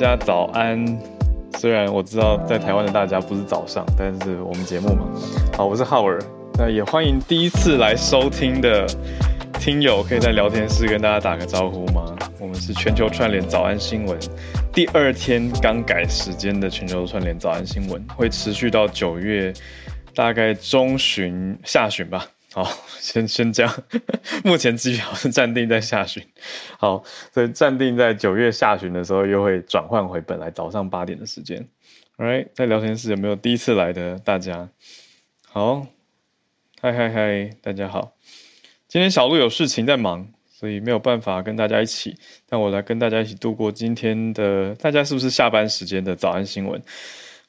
大家早安，虽然我知道在台湾的大家不是早上，但是我们节目嘛，好，我是浩尔，那也欢迎第一次来收听的听友，可以在聊天室跟大家打个招呼吗？我们是全球串联早安新闻，第二天刚改时间的全球串联早安新闻，会持续到九月大概中旬下旬吧。好，先先这样。目前机票是暂定在下旬，好，所以暂定在九月下旬的时候，又会转换回本来早上八点的时间。Alright，在聊天室有没有第一次来的大家？好，嗨嗨嗨，大家好。今天小鹿有事情在忙，所以没有办法跟大家一起，但我来跟大家一起度过今天的大家是不是下班时间的早安新闻？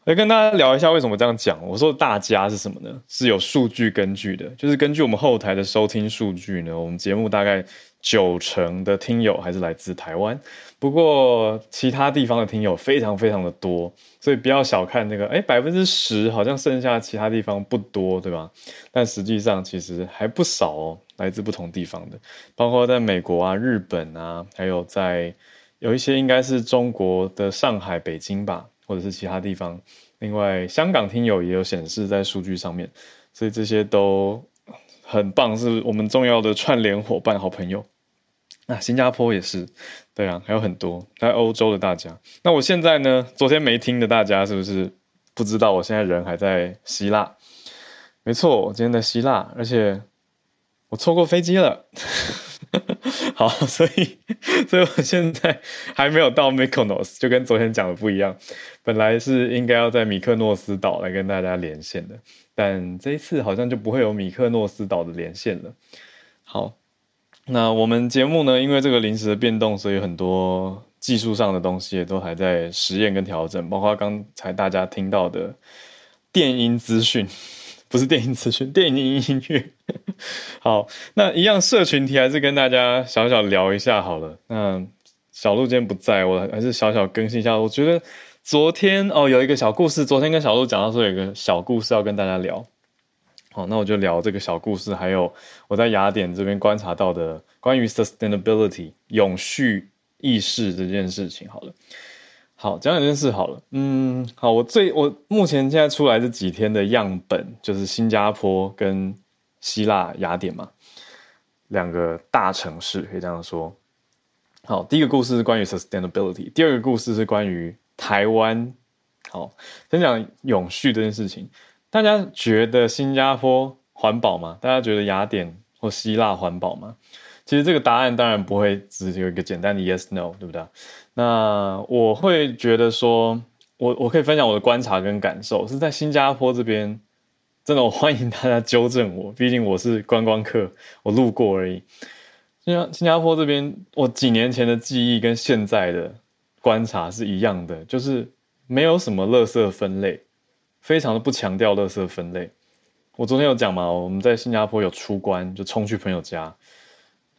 来跟大家聊一下为什么这样讲。我说大家是什么呢？是有数据根据的，就是根据我们后台的收听数据呢，我们节目大概九成的听友还是来自台湾，不过其他地方的听友非常非常的多，所以不要小看那个，哎，百分之十好像剩下其他地方不多，对吧？但实际上其实还不少哦，来自不同地方的，包括在美国啊、日本啊，还有在有一些应该是中国的上海、北京吧。或者是其他地方，另外香港听友也有显示在数据上面，所以这些都很棒，是我们重要的串联伙伴、好朋友。那、新加坡也是，对啊，还有很多在欧洲的大家。那我现在呢？昨天没听的大家是不是不知道？我现在人还在希腊，没错，我今天在希腊，而且我错过飞机了。好，所以，所以我现在还没有到 Mykonos，就跟昨天讲的不一样。本来是应该要在米克诺斯岛来跟大家连线的，但这一次好像就不会有米克诺斯岛的连线了。好，那我们节目呢，因为这个临时的变动，所以很多技术上的东西也都还在实验跟调整，包括刚才大家听到的电音资讯，不是电音资讯，电音音乐。好，那一样社群题还是跟大家小小聊一下好了。那小鹿今天不在，我还是小小更新一下，我觉得。昨天哦，有一个小故事。昨天跟小鹿讲到说，有一个小故事要跟大家聊。好，那我就聊这个小故事，还有我在雅典这边观察到的关于 sustainability 永续意识这件事情。好了，好，讲两件事好了。嗯，好，我最我目前现在出来这几天的样本就是新加坡跟希腊雅典嘛，两个大城市可以这样说。好，第一个故事是关于 sustainability，第二个故事是关于。台湾，好，先讲永续这件事情。大家觉得新加坡环保吗？大家觉得雅典或希腊环保吗？其实这个答案当然不会只有一个简单的 yes no，对不对？那我会觉得说，我我可以分享我的观察跟感受，是在新加坡这边，真的我欢迎大家纠正我，毕竟我是观光客，我路过而已。新加新加坡这边，我几年前的记忆跟现在的。观察是一样的，就是没有什么垃圾分类，非常的不强调垃圾分类。我昨天有讲嘛，我们在新加坡有出关，就冲去朋友家，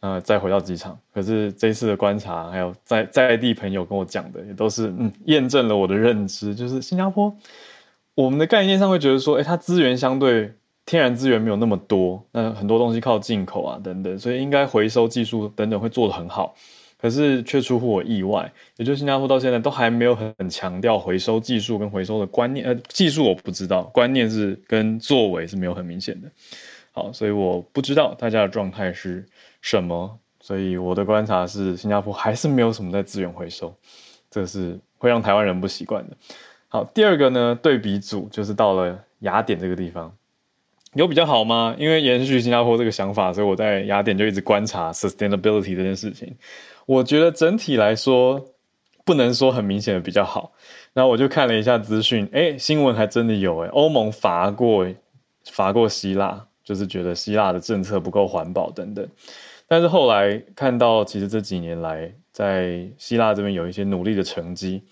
呃，再回到机场。可是这一次的观察，还有在在地朋友跟我讲的，也都是嗯，验证了我的认知，就是新加坡，我们的概念上会觉得说，诶，它资源相对天然资源没有那么多，那很多东西靠进口啊等等，所以应该回收技术等等会做得很好。可是却出乎我意外，也就是新加坡到现在都还没有很强调回收技术跟回收的观念。呃，技术我不知道，观念是跟作为是没有很明显的。好，所以我不知道大家的状态是什么。所以我的观察是，新加坡还是没有什么在资源回收，这是会让台湾人不习惯的。好，第二个呢，对比组就是到了雅典这个地方，有比较好吗？因为延续新加坡这个想法，所以我在雅典就一直观察 sustainability 这件事情。我觉得整体来说，不能说很明显的比较好。然后我就看了一下资讯，哎，新闻还真的有哎，欧盟罚过罚过希腊，就是觉得希腊的政策不够环保等等。但是后来看到，其实这几年来在希腊这边有一些努力的成绩，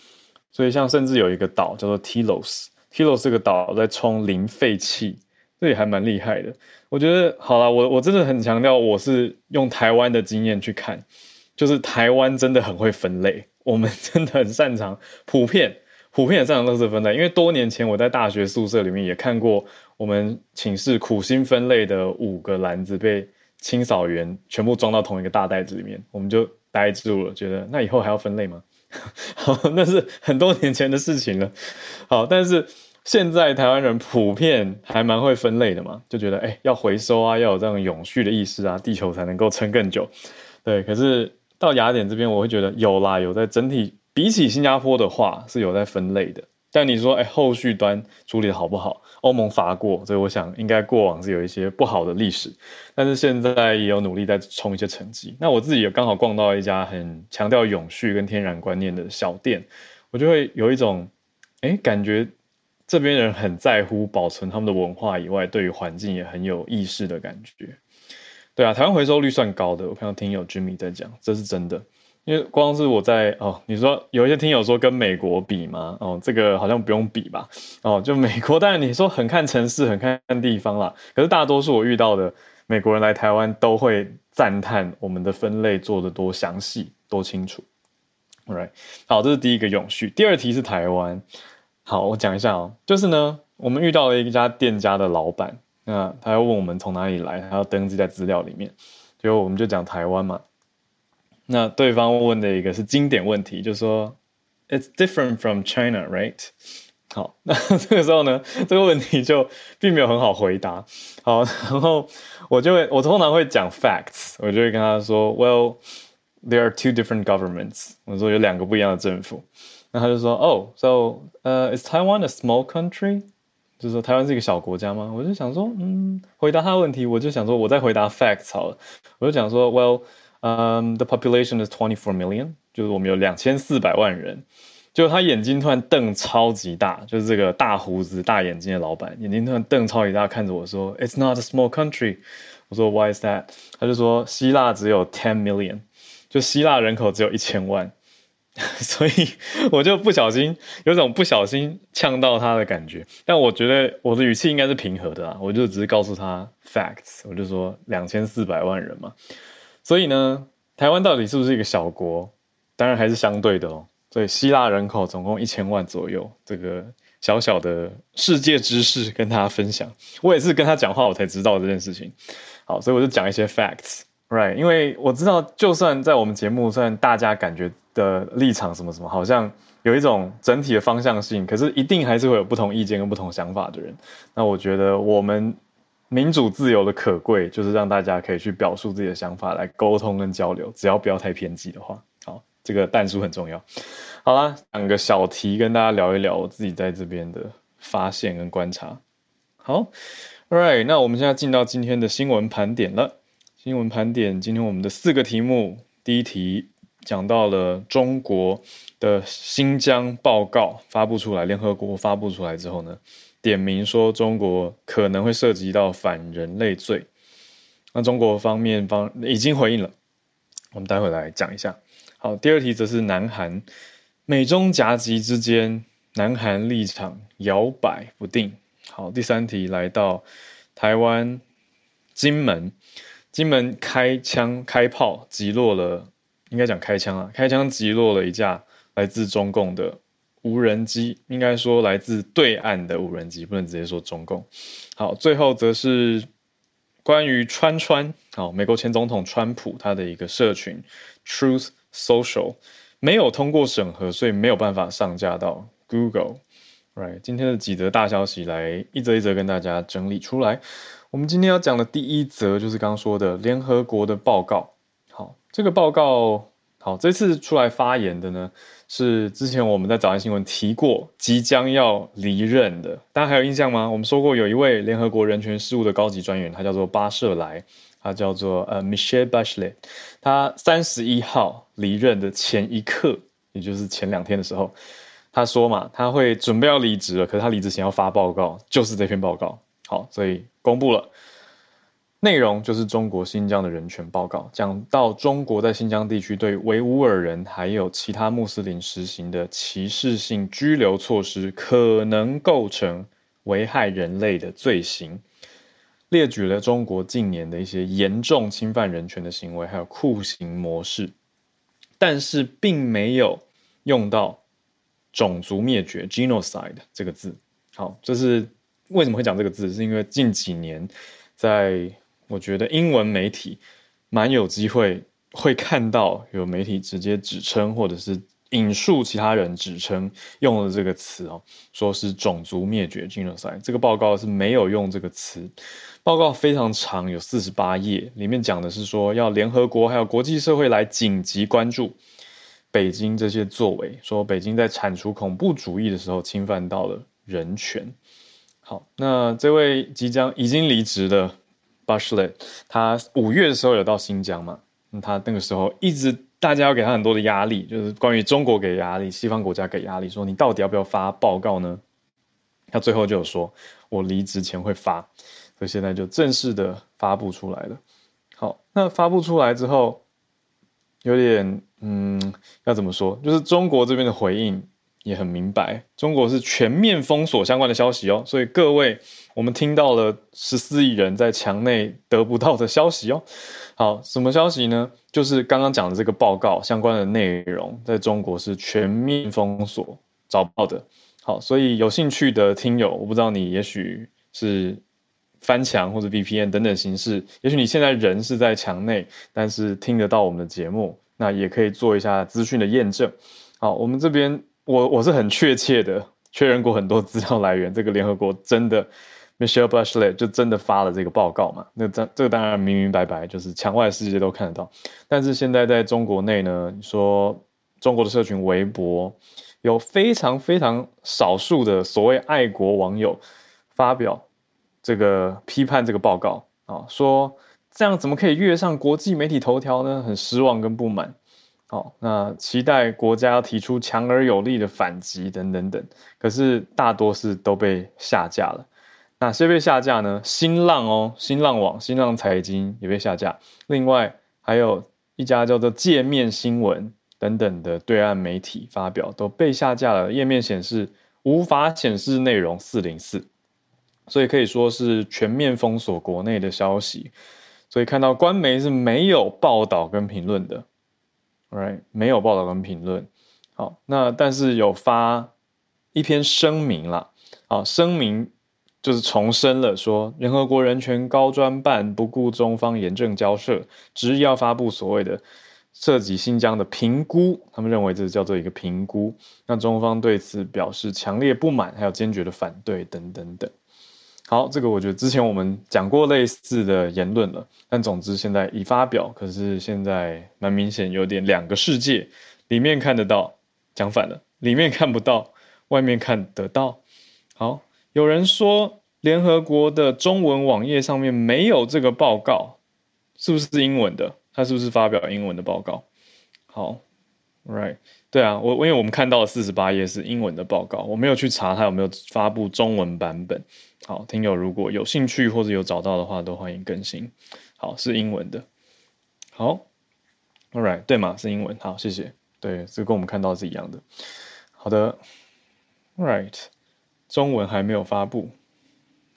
所以像甚至有一个岛叫做 Tilos，Tilos 这个岛在冲零废弃，这也还蛮厉害的。我觉得好啦，我我真的很强调，我是用台湾的经验去看，就是台湾真的很会分类，我们真的很擅长普遍。普遍也擅长垃圾分类，因为多年前我在大学宿舍里面也看过我们寝室苦心分类的五个篮子被清扫员全部装到同一个大袋子里面，我们就呆住了，觉得那以后还要分类吗？好，那是很多年前的事情了。好，但是现在台湾人普遍还蛮会分类的嘛，就觉得哎，要回收啊，要有这种永续的意识啊，地球才能够撑更久。对，可是到雅典这边，我会觉得有啦，有在整体。比起新加坡的话是有在分类的，但你说，哎，后续端处理的好不好？欧盟罚过，所以我想应该过往是有一些不好的历史，但是现在也有努力在冲一些成绩。那我自己也刚好逛到一家很强调永续跟天然观念的小店，我就会有一种，哎，感觉这边人很在乎保存他们的文化以外，对于环境也很有意识的感觉。对啊，台湾回收率算高的，我看到听友 Jimmy 在讲，这是真的。因为光是我在哦，你说有一些听友说跟美国比吗？哦，这个好像不用比吧？哦，就美国，当然你说很看城市，很看地方啦。可是大多数我遇到的美国人来台湾都会赞叹我们的分类做得多详细、多清楚。Alright，好，这是第一个永续。第二题是台湾。好，我讲一下哦，就是呢，我们遇到了一家店家的老板，那他要问我们从哪里来，他要登记在资料里面，就我们就讲台湾嘛。那对方问的一个是经典问题，就是说，It's different from China, right？好，那这个时候呢，这个问题就并没有很好回答。好，然后我就会，我通常会讲 facts，我就会跟他说，Well, there are two different governments。我说有两个不一样的政府。那他就说，Oh, so, uh, is Taiwan a small country？就是说台湾是一个小国家吗？我就想说，嗯，回答他的问题，我就想说，我再回答 facts 好了。我就讲说，Well。嗯、，the population is twenty four million，就是我们有两千四百万人。就他眼睛突然瞪超级大，就是这个大胡子、大眼睛的老板眼睛突然瞪超级大，看着我说：“It's not a small country。”我说：“Why is that？” 他就说：“希腊只有 ten million，就希腊人口只有一千万。”所以我就不小心有种不小心呛到他的感觉。但我觉得我的语气应该是平和的啊，我就只是告诉他 facts，我就说两千四百万人嘛。所以呢，台湾到底是不是一个小国？当然还是相对的哦。所以希腊人口总共一千万左右，这个小小的世界知识跟大家分享。我也是跟他讲话，我才知道这件事情。好，所以我就讲一些 facts，right？因为我知道，就算在我们节目，虽然大家感觉的立场什么什么，好像有一种整体的方向性，可是一定还是会有不同意见跟不同想法的人。那我觉得我们。民主自由的可贵，就是让大家可以去表述自己的想法，来沟通跟交流。只要不要太偏激的话，好，这个但书很重要。好啦，两个小题跟大家聊一聊我自己在这边的发现跟观察。好，Right，那我们现在进到今天的新闻盘点了。新闻盘点，今天我们的四个题目，第一题讲到了中国的新疆报告发布出来，联合国发布出来之后呢，点名说中国可能会涉及到反人类罪，那中国方面方已经回应了，我们待会来讲一下。好，第二题则是南韩，美中夹击之间，南韩立场摇摆不定。好，第三题来到台湾金门，金门开枪开炮击落了，应该讲开枪啊，开枪击落了一架来自中共的。无人机应该说来自对岸的无人机，不能直接说中共。好，最后则是关于川川，好，美国前总统川普他的一个社群 Truth Social 没有通过审核，所以没有办法上架到 Google。Right，今天的几则大消息来一则一则跟大家整理出来。我们今天要讲的第一则就是刚刚说的联合国的报告。好，这个报告。好，这次出来发言的呢，是之前我们在早安新闻提过，即将要离任的，大家还有印象吗？我们说过有一位联合国人权事务的高级专员，他叫做巴舍莱，他叫做呃 Michelle Bachelet，他三十一号离任的前一刻，也就是前两天的时候，他说嘛，他会准备要离职了，可是他离职前要发报告，就是这篇报告。好，所以公布了。内容就是中国新疆的人权报告，讲到中国在新疆地区对维吾尔人还有其他穆斯林实行的歧视性拘留措施，可能构成危害人类的罪行，列举了中国近年的一些严重侵犯人权的行为，还有酷刑模式，但是并没有用到种族灭绝 （genocide） 这个字。好，这是为什么会讲这个字？是因为近几年在我觉得英文媒体蛮有机会会看到有媒体直接指称，或者是引述其他人指称用了这个词哦，说是种族灭绝 （genocide）。这个报告是没有用这个词，报告非常长，有四十八页，里面讲的是说要联合国还有国际社会来紧急关注北京这些作为，说北京在铲除恐怖主义的时候侵犯到了人权。好，那这位即将已经离职的。巴什列他五月的时候有到新疆嘛？他那个时候一直大家要给他很多的压力，就是关于中国给压力，西方国家给压力，说你到底要不要发报告呢？他最后就有说，我离职前会发，所以现在就正式的发布出来了。好，那发布出来之后，有点嗯，要怎么说？就是中国这边的回应。也很明白，中国是全面封锁相关的消息哦，所以各位，我们听到了十四亿人在墙内得不到的消息哦。好，什么消息呢？就是刚刚讲的这个报告相关的内容，在中国是全面封锁，找不到的。好，所以有兴趣的听友，我不知道你也许是翻墙或者 VPN 等等形式，也许你现在人是在墙内，但是听得到我们的节目，那也可以做一下资讯的验证。好，我们这边。我我是很确切的确认过很多资料来源，这个联合国真的 Michelle Bachelet 就真的发了这个报告嘛？那这这个当然明明白白，就是墙外世界都看得到。但是现在在中国内呢，你说中国的社群微博有非常非常少数的所谓爱国网友发表这个批判这个报告啊，说这样怎么可以跃上国际媒体头条呢？很失望跟不满。好，那期待国家要提出强而有力的反击等等等，可是大多是都被下架了。哪些被下架呢？新浪哦，新浪网、新浪财经也被下架。另外还有一家叫做界面新闻等等的对岸媒体发表都被下架了，页面显示无法显示内容四零四，所以可以说是全面封锁国内的消息。所以看到官媒是没有报道跟评论的。Right，没有报道跟评论，好，那但是有发一篇声明啦，好，声明就是重申了说，联合国人权高专办不顾中方严正交涉，执意要发布所谓的涉及新疆的评估，他们认为这叫做一个评估，那中方对此表示强烈不满，还有坚决的反对等等等。好，这个我觉得之前我们讲过类似的言论了，但总之现在已发表，可是现在蛮明显有点两个世界，里面看得到，讲反了，里面看不到，外面看得到。好，有人说联合国的中文网页上面没有这个报告，是不是英文的？他是不是发表英文的报告？好，right。对啊，我因为我们看到了四十八页是英文的报告，我没有去查他有没有发布中文版本。好，听友如果有兴趣或者有找到的话，都欢迎更新。好，是英文的。好，All right，对吗？是英文。好，谢谢。对，这跟我们看到是一样的。好的 right，中文还没有发布。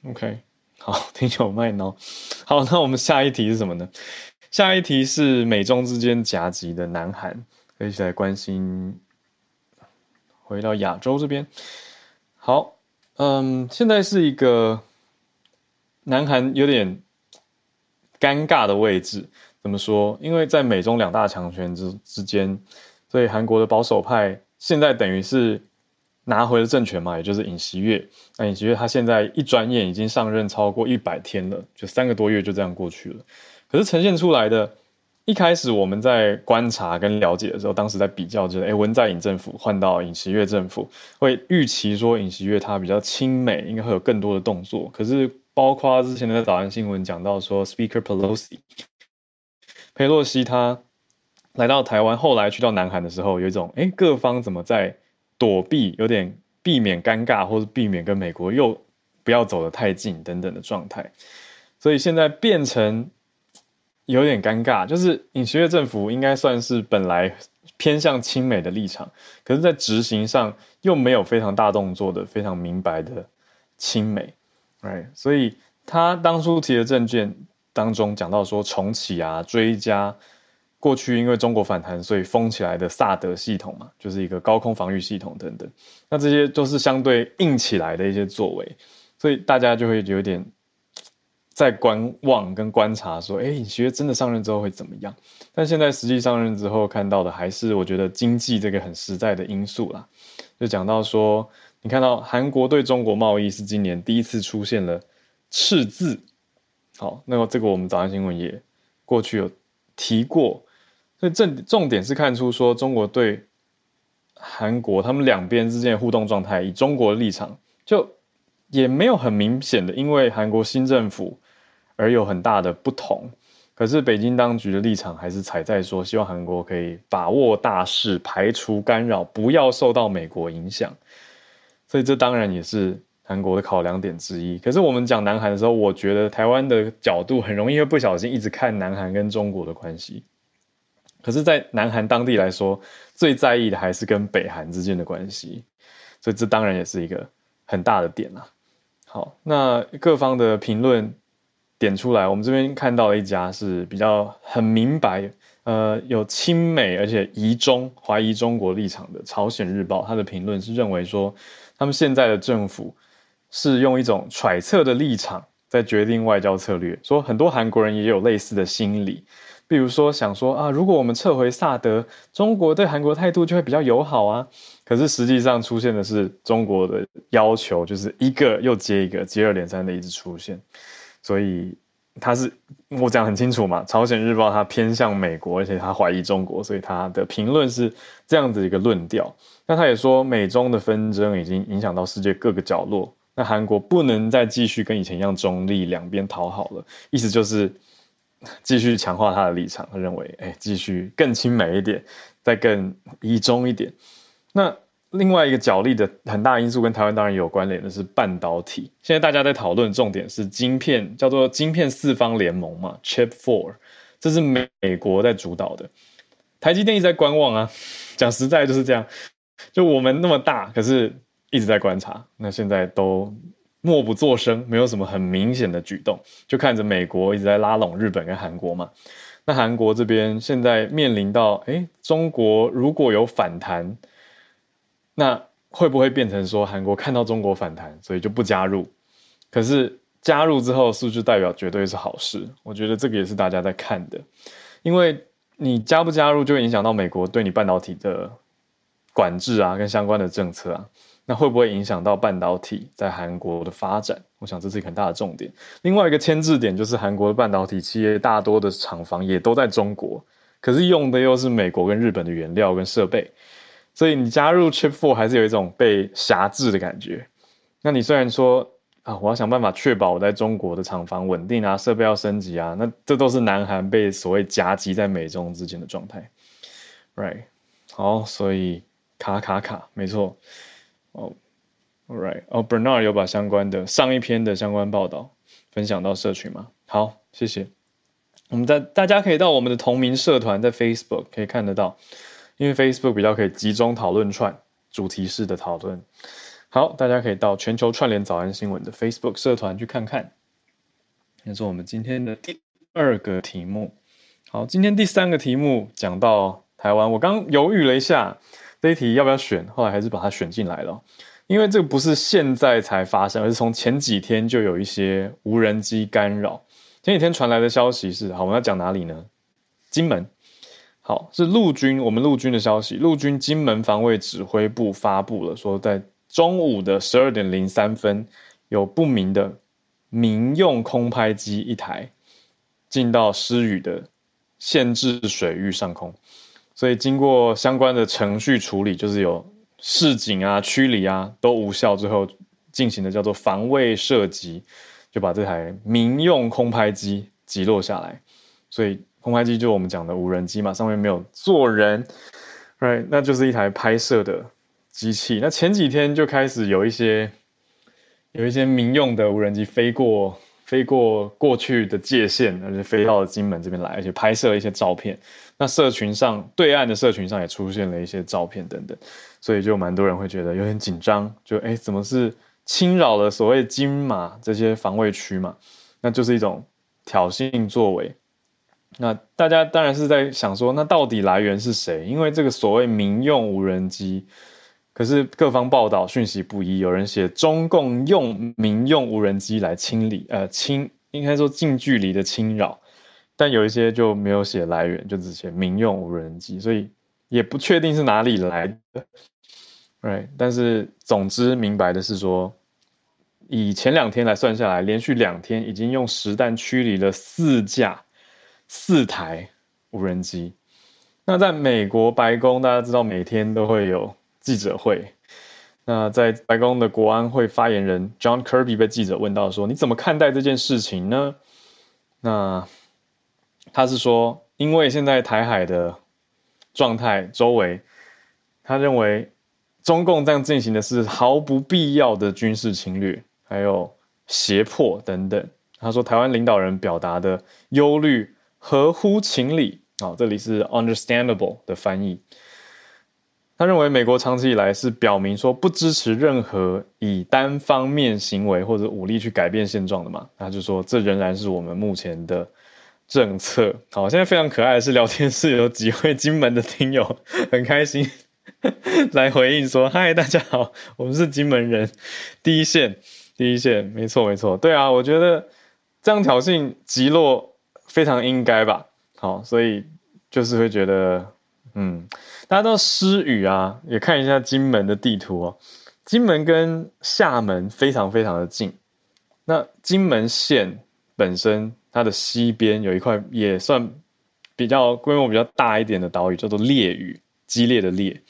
OK，好，听友麦脑。好，那我们下一题是什么呢？下一题是美中之间夹击的南韩。一起来关心，回到亚洲这边。好，嗯，现在是一个南韩有点尴尬的位置。怎么说？因为在美中两大强权之之间，所以韩国的保守派现在等于是拿回了政权嘛，也就是尹锡悦。那尹锡悦他现在一转眼已经上任超过一百天了，就三个多月就这样过去了。可是呈现出来的。一开始我们在观察跟了解的时候，当时在比较，就是诶文在寅政府换到尹锡悦政府，会预期说尹锡悦他比较亲美，应该会有更多的动作。可是包括之前的早安新闻讲到说，Speaker Pelosi，佩洛西他来到台湾，后来去到南韩的时候，有一种诶各方怎么在躲避，有点避免尴尬，或者避免跟美国又不要走得太近等等的状态。所以现在变成有点尴尬，就是尹锡悦政府应该算是本来偏向亲美的立场，可是，在执行上又没有非常大动作的、非常明白的亲美哎所以他当初提的政见当中讲到说重启啊、追加过去因为中国反弹所以封起来的萨德系统嘛，就是一个高空防御系统等等，那这些都是相对硬起来的一些作为，所以大家就会有点。在观望跟观察，说：“哎，尹锡悦真的上任之后会怎么样？”但现在实际上任之后看到的，还是我觉得经济这个很实在的因素啦。就讲到说，你看到韩国对中国贸易是今年第一次出现了赤字。好，那么这个我们早安新闻也过去有提过，所以正重点是看出说，中国对韩国他们两边之间的互动状态，以中国的立场就也没有很明显的，因为韩国新政府。而有很大的不同，可是北京当局的立场还是踩在说，希望韩国可以把握大势，排除干扰，不要受到美国影响。所以这当然也是韩国的考量点之一。可是我们讲南韩的时候，我觉得台湾的角度很容易会不小心一直看南韩跟中国的关系。可是，在南韩当地来说，最在意的还是跟北韩之间的关系。所以这当然也是一个很大的点啦。好，那各方的评论。点出来，我们这边看到了一家是比较很明白，呃，有亲美而且疑中怀疑中国立场的《朝鲜日报》，他的评论是认为说，他们现在的政府是用一种揣测的立场在决定外交策略，说很多韩国人也有类似的心理，比如说想说啊，如果我们撤回萨德，中国对韩国态度就会比较友好啊，可是实际上出现的是中国的要求，就是一个又接一个，接二连三的一直出现。所以他是我讲很清楚嘛，《朝鲜日报》它偏向美国，而且他怀疑中国，所以他的评论是这样子一个论调。那他也说，美中的纷争已经影响到世界各个角落，那韩国不能再继续跟以前一样中立，两边讨好了，意思就是 继续强化他的立场，他认为，哎，继续更亲美一点，再更疑中一点。那。另外一个角力的很大因素跟台湾当然有关联的是半导体。现在大家在讨论重点是晶片，叫做晶片四方联盟嘛，Chip Four，这是美美国在主导的。台积电一直在观望啊，讲实在就是这样。就我们那么大，可是一直在观察。那现在都默不作声，没有什么很明显的举动，就看着美国一直在拉拢日本跟韩国嘛。那韩国这边现在面临到，诶，中国如果有反弹。那会不会变成说韩国看到中国反弹，所以就不加入？可是加入之后，是不是代表绝对是好事？我觉得这个也是大家在看的，因为你加不加入，就影响到美国对你半导体的管制啊，跟相关的政策啊。那会不会影响到半导体在韩国的发展？我想这是一个很大的重点。另外一个牵制点就是韩国的半导体企业大多的厂房也都在中国，可是用的又是美国跟日本的原料跟设备。所以你加入 Chip Four 还是有一种被挟制的感觉。那你虽然说啊，我要想办法确保我在中国的厂房稳定啊，设备要升级啊，那这都是南韩被所谓夹击在美中之间的状态，right？好，所以卡卡卡，没错。哦，All right，哦，Bernard 有把相关的上一篇的相关报道分享到社群吗？好，谢谢。我们在大家可以到我们的同名社团，在 Facebook 可以看得到。因为 Facebook 比较可以集中讨论串主题式的讨论，好，大家可以到全球串联早安新闻的 Facebook 社团去看看。这是我们今天的第二个题目。好，今天第三个题目讲到台湾，我刚犹豫了一下，这一题要不要选，后来还是把它选进来了。因为这个不是现在才发生，而是从前几天就有一些无人机干扰。前几天传来的消息是，好，我们要讲哪里呢？金门。好，是陆军，我们陆军的消息。陆军金门防卫指挥部发布了，说在中午的十二点零三分，有不明的民用空拍机一台进到狮屿的限制水域上空，所以经过相关的程序处理，就是有示警啊、驱离啊都无效，最后进行的叫做防卫射击，就把这台民用空拍机击落下来，所以。空拍机就是我们讲的无人机嘛，上面没有坐人，right？那就是一台拍摄的机器。那前几天就开始有一些有一些民用的无人机飞过飞过过去的界限，而且飞到了金门这边来，而且拍摄了一些照片。那社群上，对岸的社群上也出现了一些照片等等，所以就蛮多人会觉得有点紧张，就哎，怎么是侵扰了所谓金马这些防卫区嘛？那就是一种挑衅作为。那大家当然是在想说，那到底来源是谁？因为这个所谓民用无人机，可是各方报道讯息不一，有人写中共用民用无人机来清理，呃，侵，应该说近距离的侵扰。但有一些就没有写来源，就只写民用无人机，所以也不确定是哪里来的。Right，但是总之明白的是说，以前两天来算下来，连续两天已经用实弹驱离了四架、四台无人机。那在美国白宫，大家知道每天都会有记者会。那在白宫的国安会发言人 John Kirby 被记者问到说：“你怎么看待这件事情呢？”那他是说，因为现在台海的状态周围，他认为中共这样进行的是毫不必要的军事侵略，还有胁迫等等。他说，台湾领导人表达的忧虑合乎情理。啊，这里是 understandable 的翻译。他认为美国长期以来是表明说不支持任何以单方面行为或者武力去改变现状的嘛。他就说，这仍然是我们目前的。政策好，现在非常可爱的是，聊天室有几位金门的听友很开心 来回应说：“嗨，大家好，我们是金门人，第一线，第一线，没错，没错，对啊，我觉得这样挑衅击落非常应该吧。好，所以就是会觉得，嗯，大家知道狮屿啊，也看一下金门的地图哦，金门跟厦门非常非常的近，那金门县本身。它的西边有一块也算比较规模比较大一点的岛屿，叫做烈屿，激烈的烈。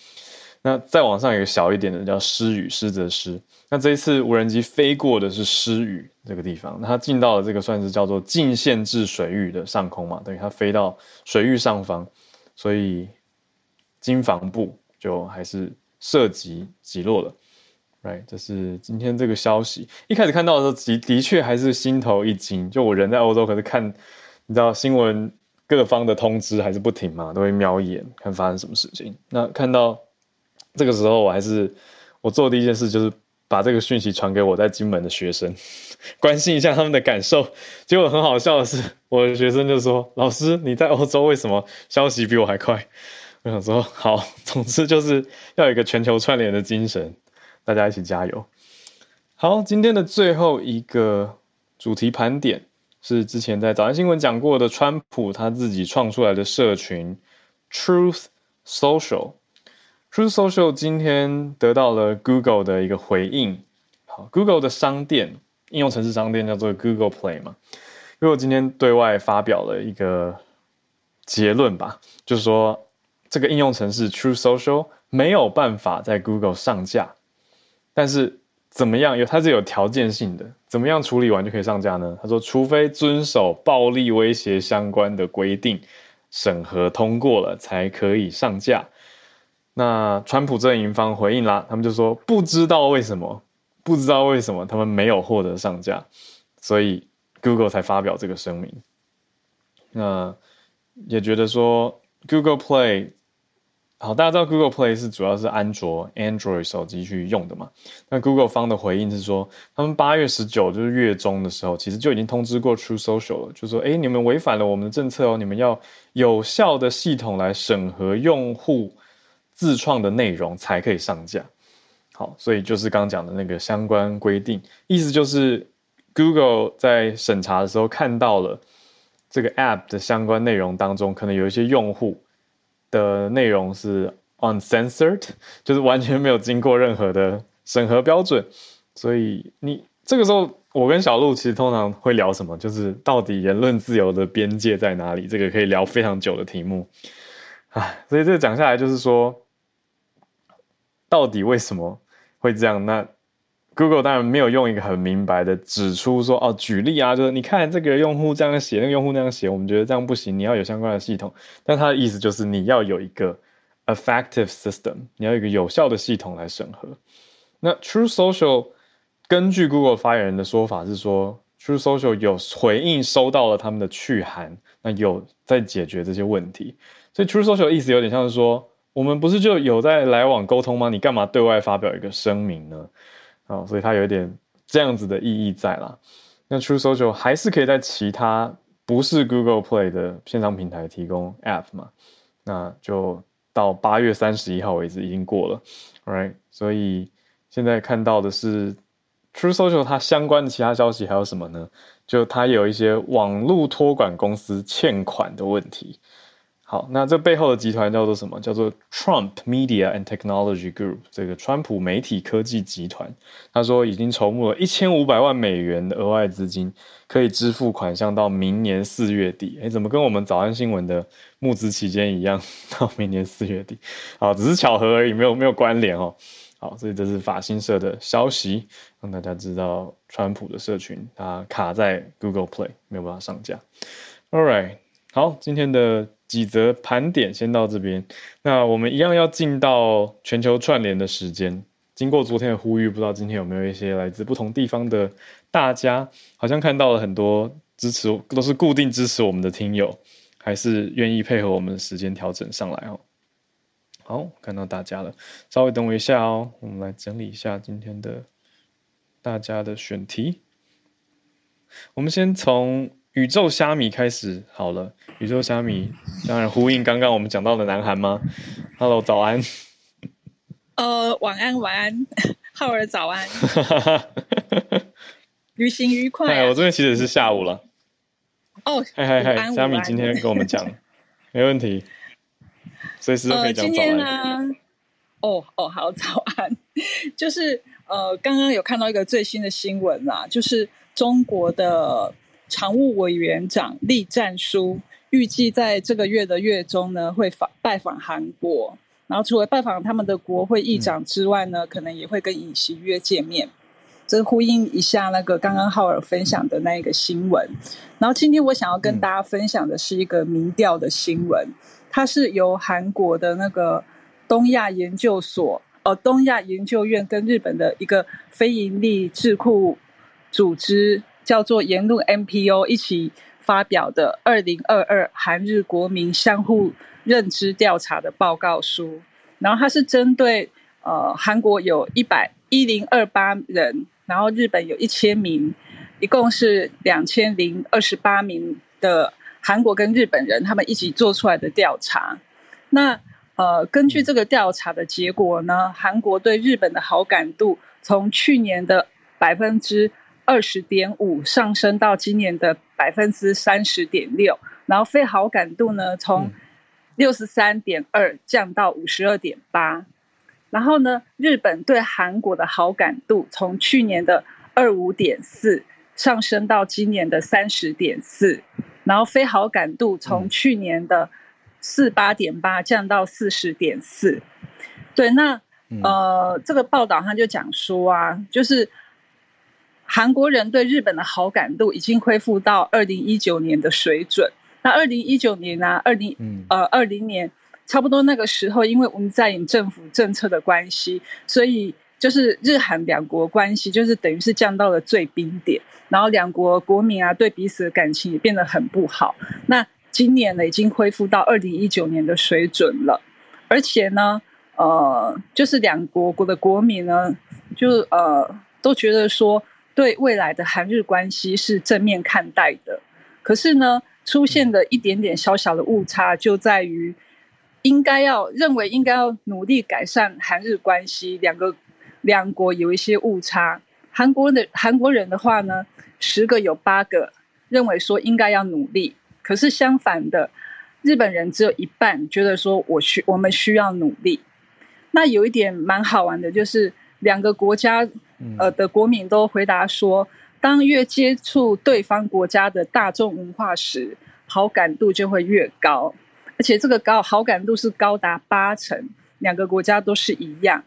那再往上有个小一点的叫狮屿，狮子的狮。那这一次无人机飞过的是狮屿这个地方，它进到了这个算是叫做禁限制水域的上空嘛，等于它飞到水域上方，所以经防部就还是涉及击落了。Right，这是今天这个消息。一开始看到的时候，的的确还是心头一惊。就我人在欧洲，可是看，你知道新闻各方的通知还是不停嘛，都会瞄一眼看发生什么事情。那看到这个时候，我还是我做的第一件事就是把这个讯息传给我在金门的学生，关心一下他们的感受。结果很好笑的是，我的学生就说：“老师，你在欧洲为什么消息比我还快？” 我想说，好，总之就是要有一个全球串联的精神。大家一起加油！好，今天的最后一个主题盘点是之前在早安新闻讲过的，川普他自己创出来的社群 Truth Social。Truth Social 今天得到了 Google 的一个回应。好，Google 的商店应用程式商店叫做 Google Play 嘛，Google 今天对外发表了一个结论吧，就是说这个应用程式 Truth Social 没有办法在 Google 上架。但是怎么样？有它是有条件性的，怎么样处理完就可以上架呢？他说，除非遵守暴力威胁相关的规定，审核通过了才可以上架。那川普阵营方回应啦，他们就说不知道为什么，不知道为什么他们没有获得上架，所以 Google 才发表这个声明。那也觉得说 Google Play。好，大家知道 Google Play 是主要是安卓 Android 手机去用的嘛？那 Google 方的回应是说，他们八月十九就是月中的时候，其实就已经通知过 True Social 了，就说，哎，你们违反了我们的政策哦，你们要有效的系统来审核用户自创的内容才可以上架。好，所以就是刚讲的那个相关规定，意思就是 Google 在审查的时候看到了这个 App 的相关内容当中，可能有一些用户。的内容是 uncensored，就是完全没有经过任何的审核标准，所以你这个时候，我跟小鹿其实通常会聊什么，就是到底言论自由的边界在哪里？这个可以聊非常久的题目，唉，所以这个讲下来就是说，到底为什么会这样？那 Google 当然没有用一个很明白的指出说哦，举例啊，就是你看这个用户这样写，那个用户那样写，我们觉得这样不行，你要有相关的系统。但他的意思就是你要有一个 effective system，你要有一个有效的系统来审核。那 True Social 根据 Google 发言人的说法是说 True Social 有回应收到了他们的去函，那有在解决这些问题。所以 True Social 的意思有点像是说，我们不是就有在来往沟通吗？你干嘛对外发表一个声明呢？哦，所以它有一点这样子的意义在啦。那 True Social 还是可以在其他不是 Google Play 的线上平台提供 App 嘛？那就到八月三十一号为止已经过了，Right？所以现在看到的是 True Social 它相关的其他消息还有什么呢？就它有一些网络托管公司欠款的问题。好，那这背后的集团叫做什么？叫做 Trump Media and Technology Group，这个川普媒体科技集团。他说已经筹募了一千五百万美元的额外资金，可以支付款项到明年四月底。诶，怎么跟我们早安新闻的募资期间一样？到明年四月底，好，只是巧合而已，没有没有关联哦。好，所以这是法新社的消息，让大家知道川普的社群它卡在 Google Play，没有办法上架。All right，好，今天的。几则盘点先到这边，那我们一样要进到全球串联的时间。经过昨天的呼吁，不知道今天有没有一些来自不同地方的大家，好像看到了很多支持，都是固定支持我们的听友，还是愿意配合我们的时间调整上来哦。好，看到大家了，稍微等我一下哦，我们来整理一下今天的大家的选题。我们先从。宇宙虾米开始好了，宇宙虾米当然呼应刚刚我们讲到的南韩吗？Hello，早安。呃，晚安，晚安，浩儿早安。旅行愉快、啊。哎，我这边其实是下午了。哦，嗨嗨嗨，虾米今天跟我们讲，没问题，随时都可以讲早安。呃、今天呢？哦哦，好，早安。就是呃，刚刚有看到一个最新的新闻啦，就是中国的。常务委员长栗战书预计在这个月的月中呢，会访拜访韩国，然后除了拜访他们的国会议长之外呢，嗯、可能也会跟尹锡悦见面。这呼应一下那个刚刚浩尔分享的那一个新闻。然后今天我想要跟大家分享的是一个民调的新闻，它是由韩国的那个东亚研究所、呃东亚研究院跟日本的一个非营利智库组织。叫做言论 NPO 一起发表的《二零二二韩日国民相互认知调查》的报告书，然后它是针对呃韩国有一百一零二八人，然后日本有一千名，一共是两千零二十八名的韩国跟日本人他们一起做出来的调查。那呃根据这个调查的结果呢，韩国对日本的好感度从去年的百分之二十点五上升到今年的百分之三十点六，然后非好感度呢从六十三点二降到五十二点八，然后呢，日本对韩国的好感度从去年的二五点四上升到今年的三十点四，然后非好感度从去年的四八点八降到四十点四。对，那呃，这个报道他就讲说啊，就是。韩国人对日本的好感度已经恢复到二零一九年的水准。那二零一九年呢、啊？二零呃二零年差不多那个时候，因为文在寅政府政策的关系，所以就是日韩两国关系就是等于是降到了最冰点。然后两国国民啊对彼此的感情也变得很不好。那今年呢，已经恢复到二零一九年的水准了。而且呢，呃，就是两国国的国民呢，就呃都觉得说。对未来的韩日关系是正面看待的，可是呢，出现的一点点小小的误差就在于，应该要认为应该要努力改善韩日关系，两个两国有一些误差。韩国的韩国人的话呢，十个有八个认为说应该要努力，可是相反的，日本人只有一半觉得说我需我们需要努力。那有一点蛮好玩的，就是两个国家。呃的国民都回答说，当越接触对方国家的大众文化时，好感度就会越高，而且这个高好感度是高达八成，两个国家都是一样。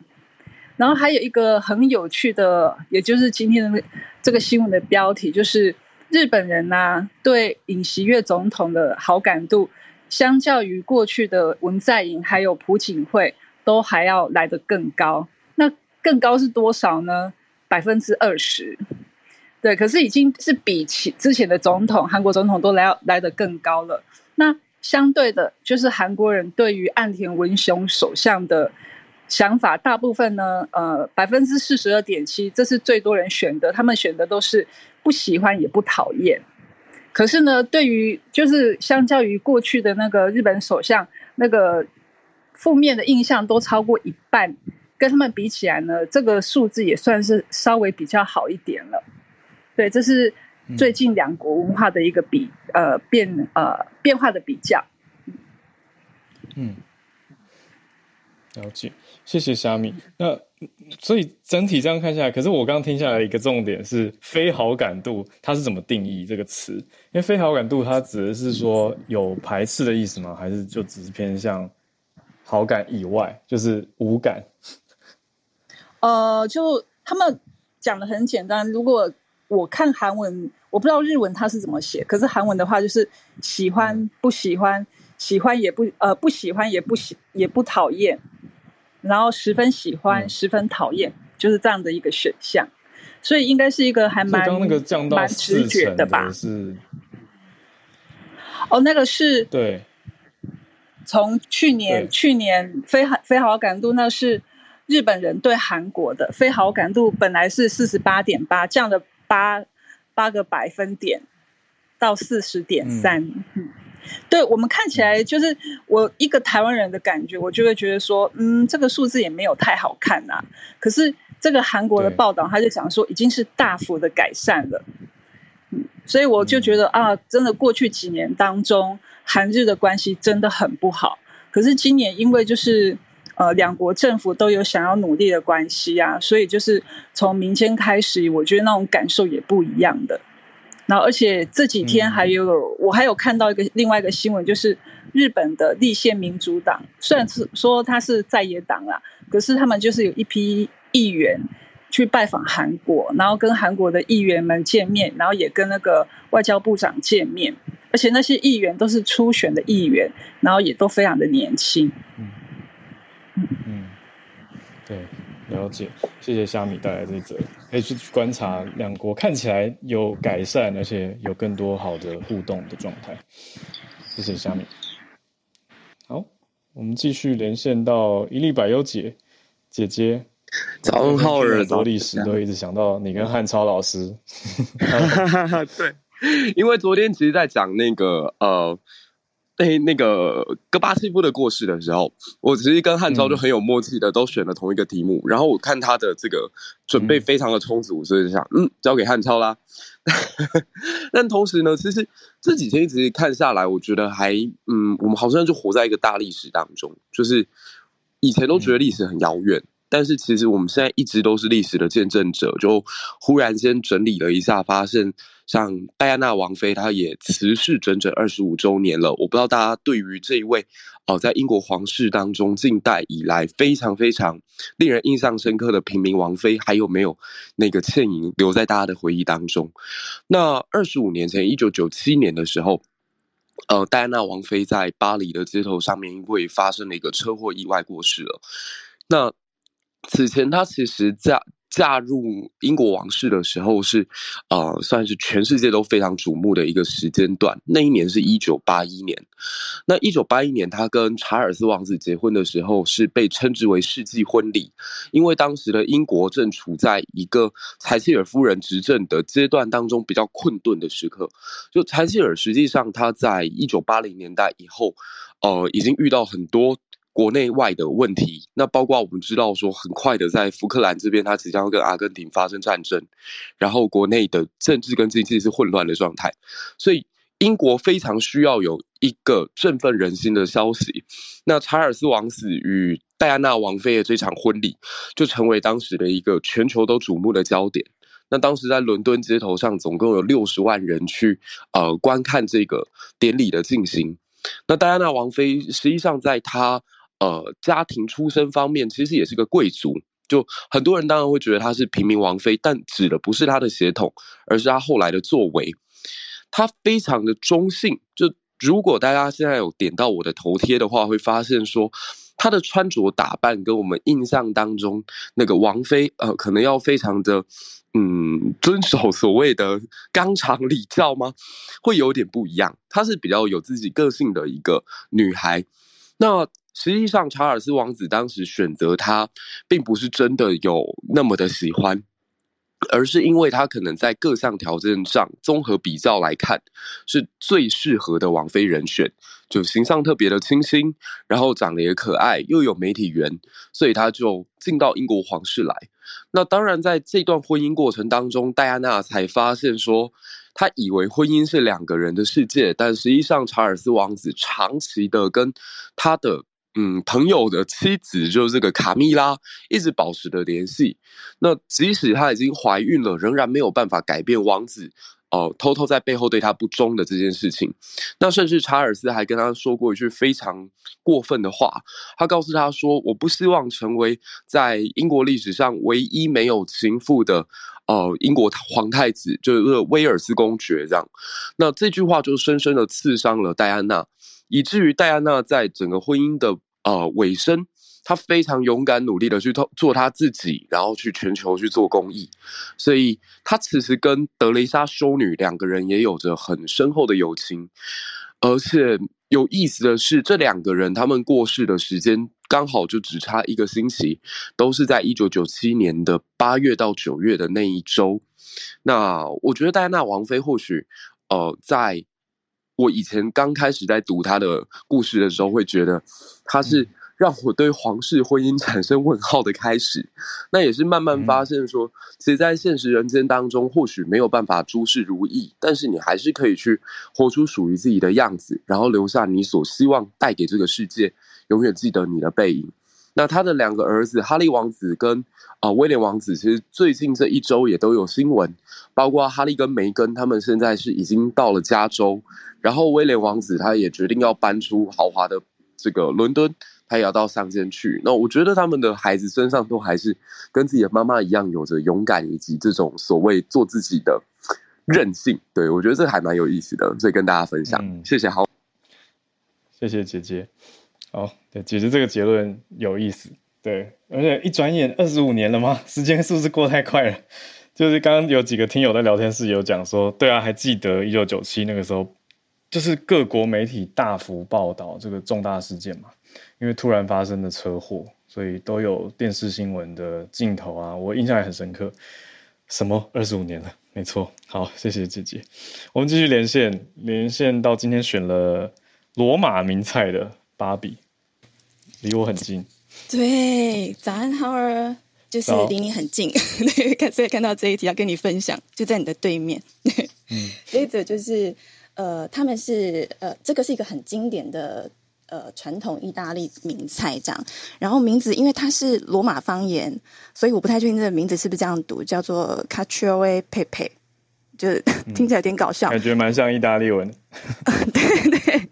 然后还有一个很有趣的，也就是今天的这个新闻的标题，就是日本人呐、对尹锡悦总统的好感度，相较于过去的文在寅还有朴槿惠，都还要来得更高。那更高是多少呢？百分之二十，对，可是已经是比起之前的总统，韩国总统都来来得更高了。那相对的，就是韩国人对于岸田文雄首相的想法，大部分呢，呃，百分之四十二点七，这是最多人选的，他们选的都是不喜欢也不讨厌。可是呢，对于就是相较于过去的那个日本首相，那个负面的印象都超过一半，跟他们比起来呢，这个数字也算是稍微比较好一点了。对，这是最近两国文化的一个比、嗯、呃变呃变化的比较。嗯，了解，谢谢虾米。那。所以整体这样看下来，可是我刚刚听下来一个重点是非好感度，它是怎么定义这个词？因为非好感度它指的是说有排斥的意思吗？还是就只是偏向好感以外，就是无感？呃，就他们讲的很简单。如果我看韩文，我不知道日文它是怎么写，可是韩文的话就是喜欢不喜欢，喜欢也不呃不喜欢也不喜也不讨厌。然后十分喜欢，嗯、十分讨厌，就是这样的一个选项，所以应该是一个还蛮刚刚那个降到蛮直觉的吧？是哦，那个是对，从去年去年非好非好感度，那是日本人对韩国的非好感度，本来是四十八点八，降了八八个百分点到四十点三。嗯对我们看起来，就是我一个台湾人的感觉，我就会觉得说，嗯，这个数字也没有太好看呐。可是这个韩国的报道，他就讲说，已经是大幅的改善了。嗯，所以我就觉得啊，真的过去几年当中，韩日的关系真的很不好。可是今年，因为就是呃，两国政府都有想要努力的关系啊，所以就是从民间开始，我觉得那种感受也不一样的。然后，而且这几天还有、嗯、我还有看到一个另外一个新闻，就是日本的立宪民主党，虽然是说他是在野党啦，可是他们就是有一批议员去拜访韩国，然后跟韩国的议员们见面，然后也跟那个外交部长见面，而且那些议员都是初选的议员，然后也都非常的年轻。嗯嗯，对。了解，谢谢虾米带来这则，可以去观察两国看起来有改善，而且有更多好的互动的状态。谢谢虾米。好，我们继续连线到一历百优姐姐姐。早安，浩尔。很多历史都一直想到你跟汉超老师。对，因为昨天其实在讲那个呃。哎，那个戈巴契夫的过世的时候，我其实跟汉超就很有默契的，都选了同一个题目。嗯、然后我看他的这个准备非常的充足，所以就想，嗯，交给汉超啦。但同时呢，其实这几天一直看下来，我觉得还，嗯，我们好像就活在一个大历史当中，就是以前都觉得历史很遥远。嗯但是其实我们现在一直都是历史的见证者，就忽然间整理了一下，发现像戴安娜王妃，她也辞世整整二十五周年了。我不知道大家对于这一位哦、呃，在英国皇室当中近代以来非常非常令人印象深刻的平民王妃，还有没有那个倩影留在大家的回忆当中？那二十五年前，一九九七年的时候，呃，戴安娜王妃在巴黎的街头上面，因为发生了一个车祸意外过世了。那此前，她其实嫁嫁入英国王室的时候是，呃，算是全世界都非常瞩目的一个时间段。那一年是一九八一年，那一九八一年，她跟查尔斯王子结婚的时候是被称之为世纪婚礼，因为当时的英国正处在一个柴契尔夫人执政的阶段当中比较困顿的时刻。就柴契尔实际上他在一九八零年代以后，呃，已经遇到很多。国内外的问题，那包括我们知道说，很快的在福克兰这边，他即将要跟阿根廷发生战争，然后国内的政治跟经济是混乱的状态，所以英国非常需要有一个振奋人心的消息。那查尔斯王子与戴安娜王妃的这场婚礼，就成为当时的一个全球都瞩目的焦点。那当时在伦敦街头上，总共有六十万人去呃观看这个典礼的进行。那戴安娜王妃实际上在她呃，家庭出身方面其实也是个贵族，就很多人当然会觉得她是平民王妃，但指的不是她的血统，而是她后来的作为。她非常的中性，就如果大家现在有点到我的头贴的话，会发现说，她的穿着打扮跟我们印象当中那个王妃，呃，可能要非常的，嗯，遵守所谓的纲常礼教吗？会有点不一样。她是比较有自己个性的一个女孩。那实际上，查尔斯王子当时选择她，并不是真的有那么的喜欢。而是因为他可能在各项条件上综合比较来看，是最适合的王妃人选，就形象特别的清新，然后长得也可爱，又有媒体缘，所以他就进到英国皇室来。那当然，在这段婚姻过程当中，戴安娜才发现说，他以为婚姻是两个人的世界，但实际上查尔斯王子长期的跟他的。嗯，朋友的妻子就是这个卡蜜拉，一直保持着联系。那即使她已经怀孕了，仍然没有办法改变王子哦、偷偷在背后对她不忠的这件事情。那甚至查尔斯还跟他说过一句非常过分的话，他告诉他说：“我不希望成为在英国历史上唯一没有情妇的呃英国皇太子，就是威尔斯公爵。”这样，那这句话就深深的刺伤了戴安娜，以至于戴安娜在整个婚姻的。呃，尾声，他非常勇敢、努力的去做做他自己，然后去全球去做公益。所以，他此时跟德雷莎修女两个人也有着很深厚的友情。而且有意思的是，这两个人他们过世的时间刚好就只差一个星期，都是在一九九七年的八月到九月的那一周。那我觉得戴安娜王妃或许，呃，在。我以前刚开始在读他的故事的时候，会觉得他是让我对皇室婚姻产生问号的开始。那也是慢慢发现说，其实，在现实人间当中，或许没有办法诸事如意，但是你还是可以去活出属于自己的样子，然后留下你所希望带给这个世界，永远记得你的背影。那他的两个儿子哈利王子跟啊、呃、威廉王子，其实最近这一周也都有新闻，包括哈利跟梅根，他们现在是已经到了加州，然后威廉王子他也决定要搬出豪华的这个伦敦，他也要到乡间去。那我觉得他们的孩子身上都还是跟自己的妈妈一样，有着勇敢以及这种所谓做自己的任性。对，我觉得这还蛮有意思的，所以跟大家分享。嗯、谢谢，好，谢谢姐姐。哦，对，其实这个结论有意思，对，而且一转眼二十五年了吗？时间是不是过太快了？就是刚刚有几个听友在聊天室有讲说，对啊，还记得一九九七那个时候，就是各国媒体大幅报道这个重大事件嘛，因为突然发生的车祸，所以都有电视新闻的镜头啊，我印象也很深刻。什么二十五年了？没错，好，谢谢姐姐，我们继续连线，连线到今天选了罗马名菜的。芭比离我很近，对，早安，浩儿，就是离你很近，对，看所以看到这一题要跟你分享，就在你的对。面，对，嗯，这一则就是呃，他们是呃，这个是一个很经典的呃传统意大利名菜，这样，然后名字因为它是罗马方言，所以我不太确定这个名字是不是这样读，叫做 Cacio e Pepe，就听起来有点搞笑，嗯、感觉蛮像意大利文，对对。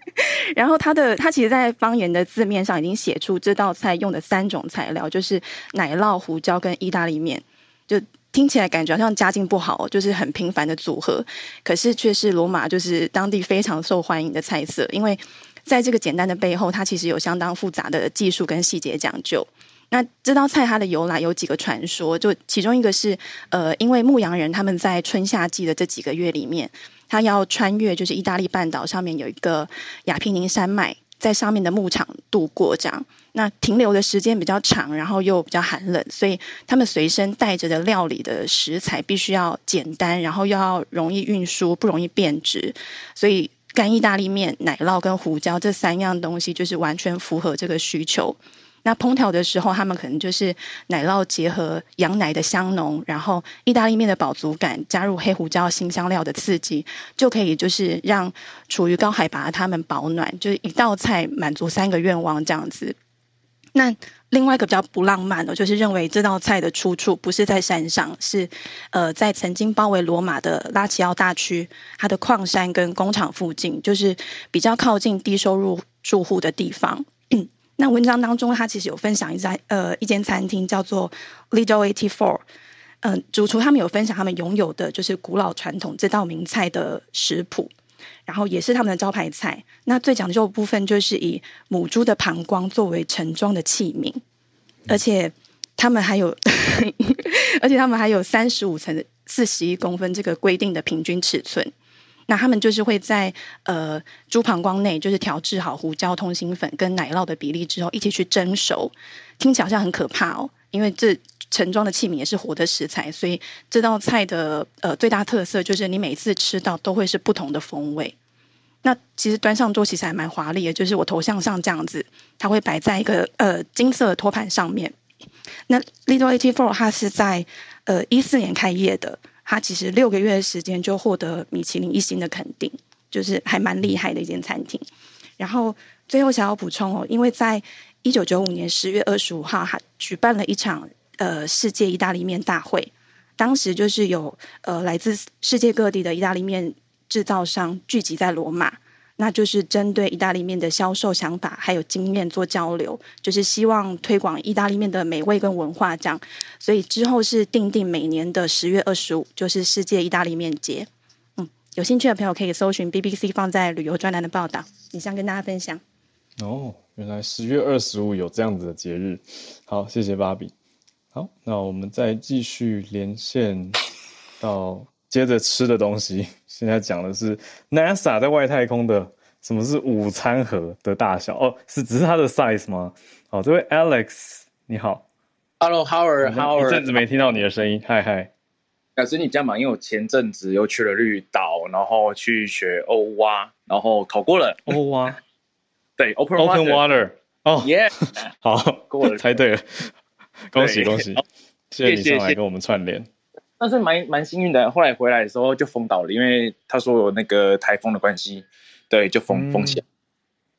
然后它的它其实，在方言的字面上已经写出这道菜用的三种材料，就是奶酪、胡椒跟意大利面，就听起来感觉好像家境不好，就是很平凡的组合，可是却是罗马就是当地非常受欢迎的菜色，因为在这个简单的背后，它其实有相当复杂的技术跟细节讲究。那这道菜它的由来有几个传说，就其中一个是呃，因为牧羊人他们在春夏季的这几个月里面。他要穿越，就是意大利半岛上面有一个亚平宁山脉，在上面的牧场度过，这样。那停留的时间比较长，然后又比较寒冷，所以他们随身带着的料理的食材必须要简单，然后又要容易运输，不容易变质。所以干意大利面、奶酪跟胡椒这三样东西，就是完全符合这个需求。那烹调的时候，他们可能就是奶酪结合羊奶的香浓，然后意大利面的饱足感，加入黑胡椒新香料的刺激，就可以就是让处于高海拔他们保暖，就是一道菜满足三个愿望这样子。那另外一个比较不浪漫的，就是认为这道菜的出处不是在山上，是呃在曾经包围罗马的拉齐奥大区，它的矿山跟工厂附近，就是比较靠近低收入住户的地方。那文章当中，他其实有分享一家呃一间餐厅叫做 Lido Eighty Four，嗯，主厨他们有分享他们拥有的就是古老传统这道名菜的食谱。然后也是他们的招牌菜。那最讲究的部分就是以母猪的膀胱作为盛装的器皿，而且他们还有，而且他们还有三十五层四十一公分这个规定的平均尺寸。那他们就是会在呃猪膀胱内，就是调制好胡椒、通心粉跟奶酪的比例之后，一起去蒸熟。听起来好像很可怕哦，因为这盛装的器皿也是活的食材，所以这道菜的呃最大特色就是你每次吃到都会是不同的风味。那其实端上桌其实还蛮华丽的，就是我头像上这样子，它会摆在一个呃金色的托盘上面。那 Little Eighty Four 它是在呃一四年开业的。他其实六个月的时间就获得米其林一星的肯定，就是还蛮厉害的一间餐厅。然后最后想要补充哦，因为在一九九五年十月二十五号，还举办了一场呃世界意大利面大会，当时就是有呃来自世界各地的意大利面制造商聚集在罗马。那就是针对意大利面的销售想法还有经验做交流，就是希望推广意大利面的美味跟文化这样。所以之后是定定每年的十月二十五，就是世界意大利面节。嗯，有兴趣的朋友可以搜寻 BBC 放在旅游专栏的报道，你想跟大家分享。哦，原来十月二十五有这样子的节日。好，谢谢芭比。好，那我们再继续连线到接着吃的东西。现在讲的是 NASA 在外太空的什么是午餐盒的大小哦？是只是它的 size 吗？好，这位 Alex 你好，Hello Howard，Howard，一阵子没听到你的声音，嗨嗨。表示你这样嘛？因为我前阵子又去了绿岛，然后去学欧蛙，然后考过了欧蛙，对，Open Open Water，哦耶，好，过了，猜对了，恭喜恭喜，谢谢你上来跟我们串联。但是蛮蛮幸运的，后来回来的时候就封岛了，因为他说有那个台风的关系，对，就封、嗯、封起来。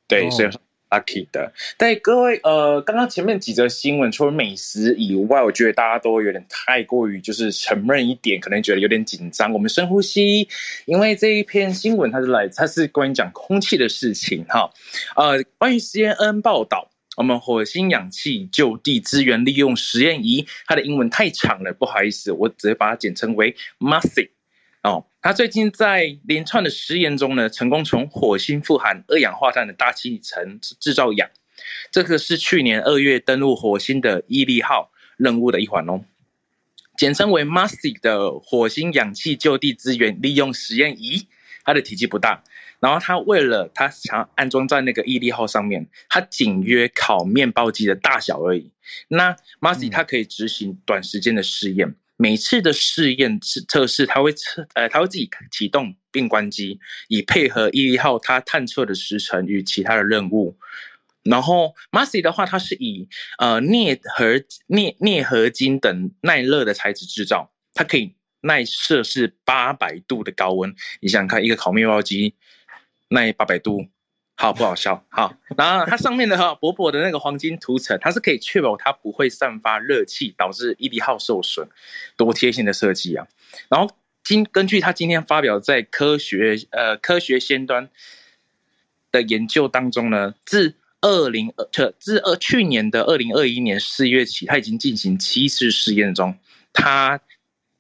对，哦、所以 lucky 的。但各位，呃，刚刚前面几则新闻，除了美食以外，我觉得大家都有点太过于就是沉闷一点，可能觉得有点紧张。我们深呼吸，因为这一篇新闻它是来，它是关于讲空气的事情哈。呃，关于 CNN 报道。我们火星氧气就地资源利用实验仪，它的英文太长了，不好意思，我直接把它简称为 MARSI。哦，它最近在连串的实验中呢，成功从火星富含二氧化碳的大气层制造氧。这个是去年二月登陆火星的毅力号任务的一环哦，简称为 MARSI 的火星氧气就地资源利用实验仪，它的体积不大。然后他为了他想要安装在那个毅力号上面，它仅约烤面包机的大小而已。那 m a s i 它可以执行短时间的试验，每次的试验测试，它会测呃，它会自己启动并关机，以配合毅力号它探测的时程与其他的任务。然后 m a s i 的话，它是以呃镍合镍镍合金等耐热的材质制造，它可以耐摄氏八百度的高温。你想想看，一个烤面包机。那八百度，好不好笑？好，然后它上面的哈薄薄的那个黄金涂层，它是可以确保它不会散发热气，导致毅力号受损。多贴心的设计啊！然后今根据他今天发表在科学呃科学先端的研究当中呢，自二零二自二去年的二零二一年四月起，他已经进行七次试验中，他。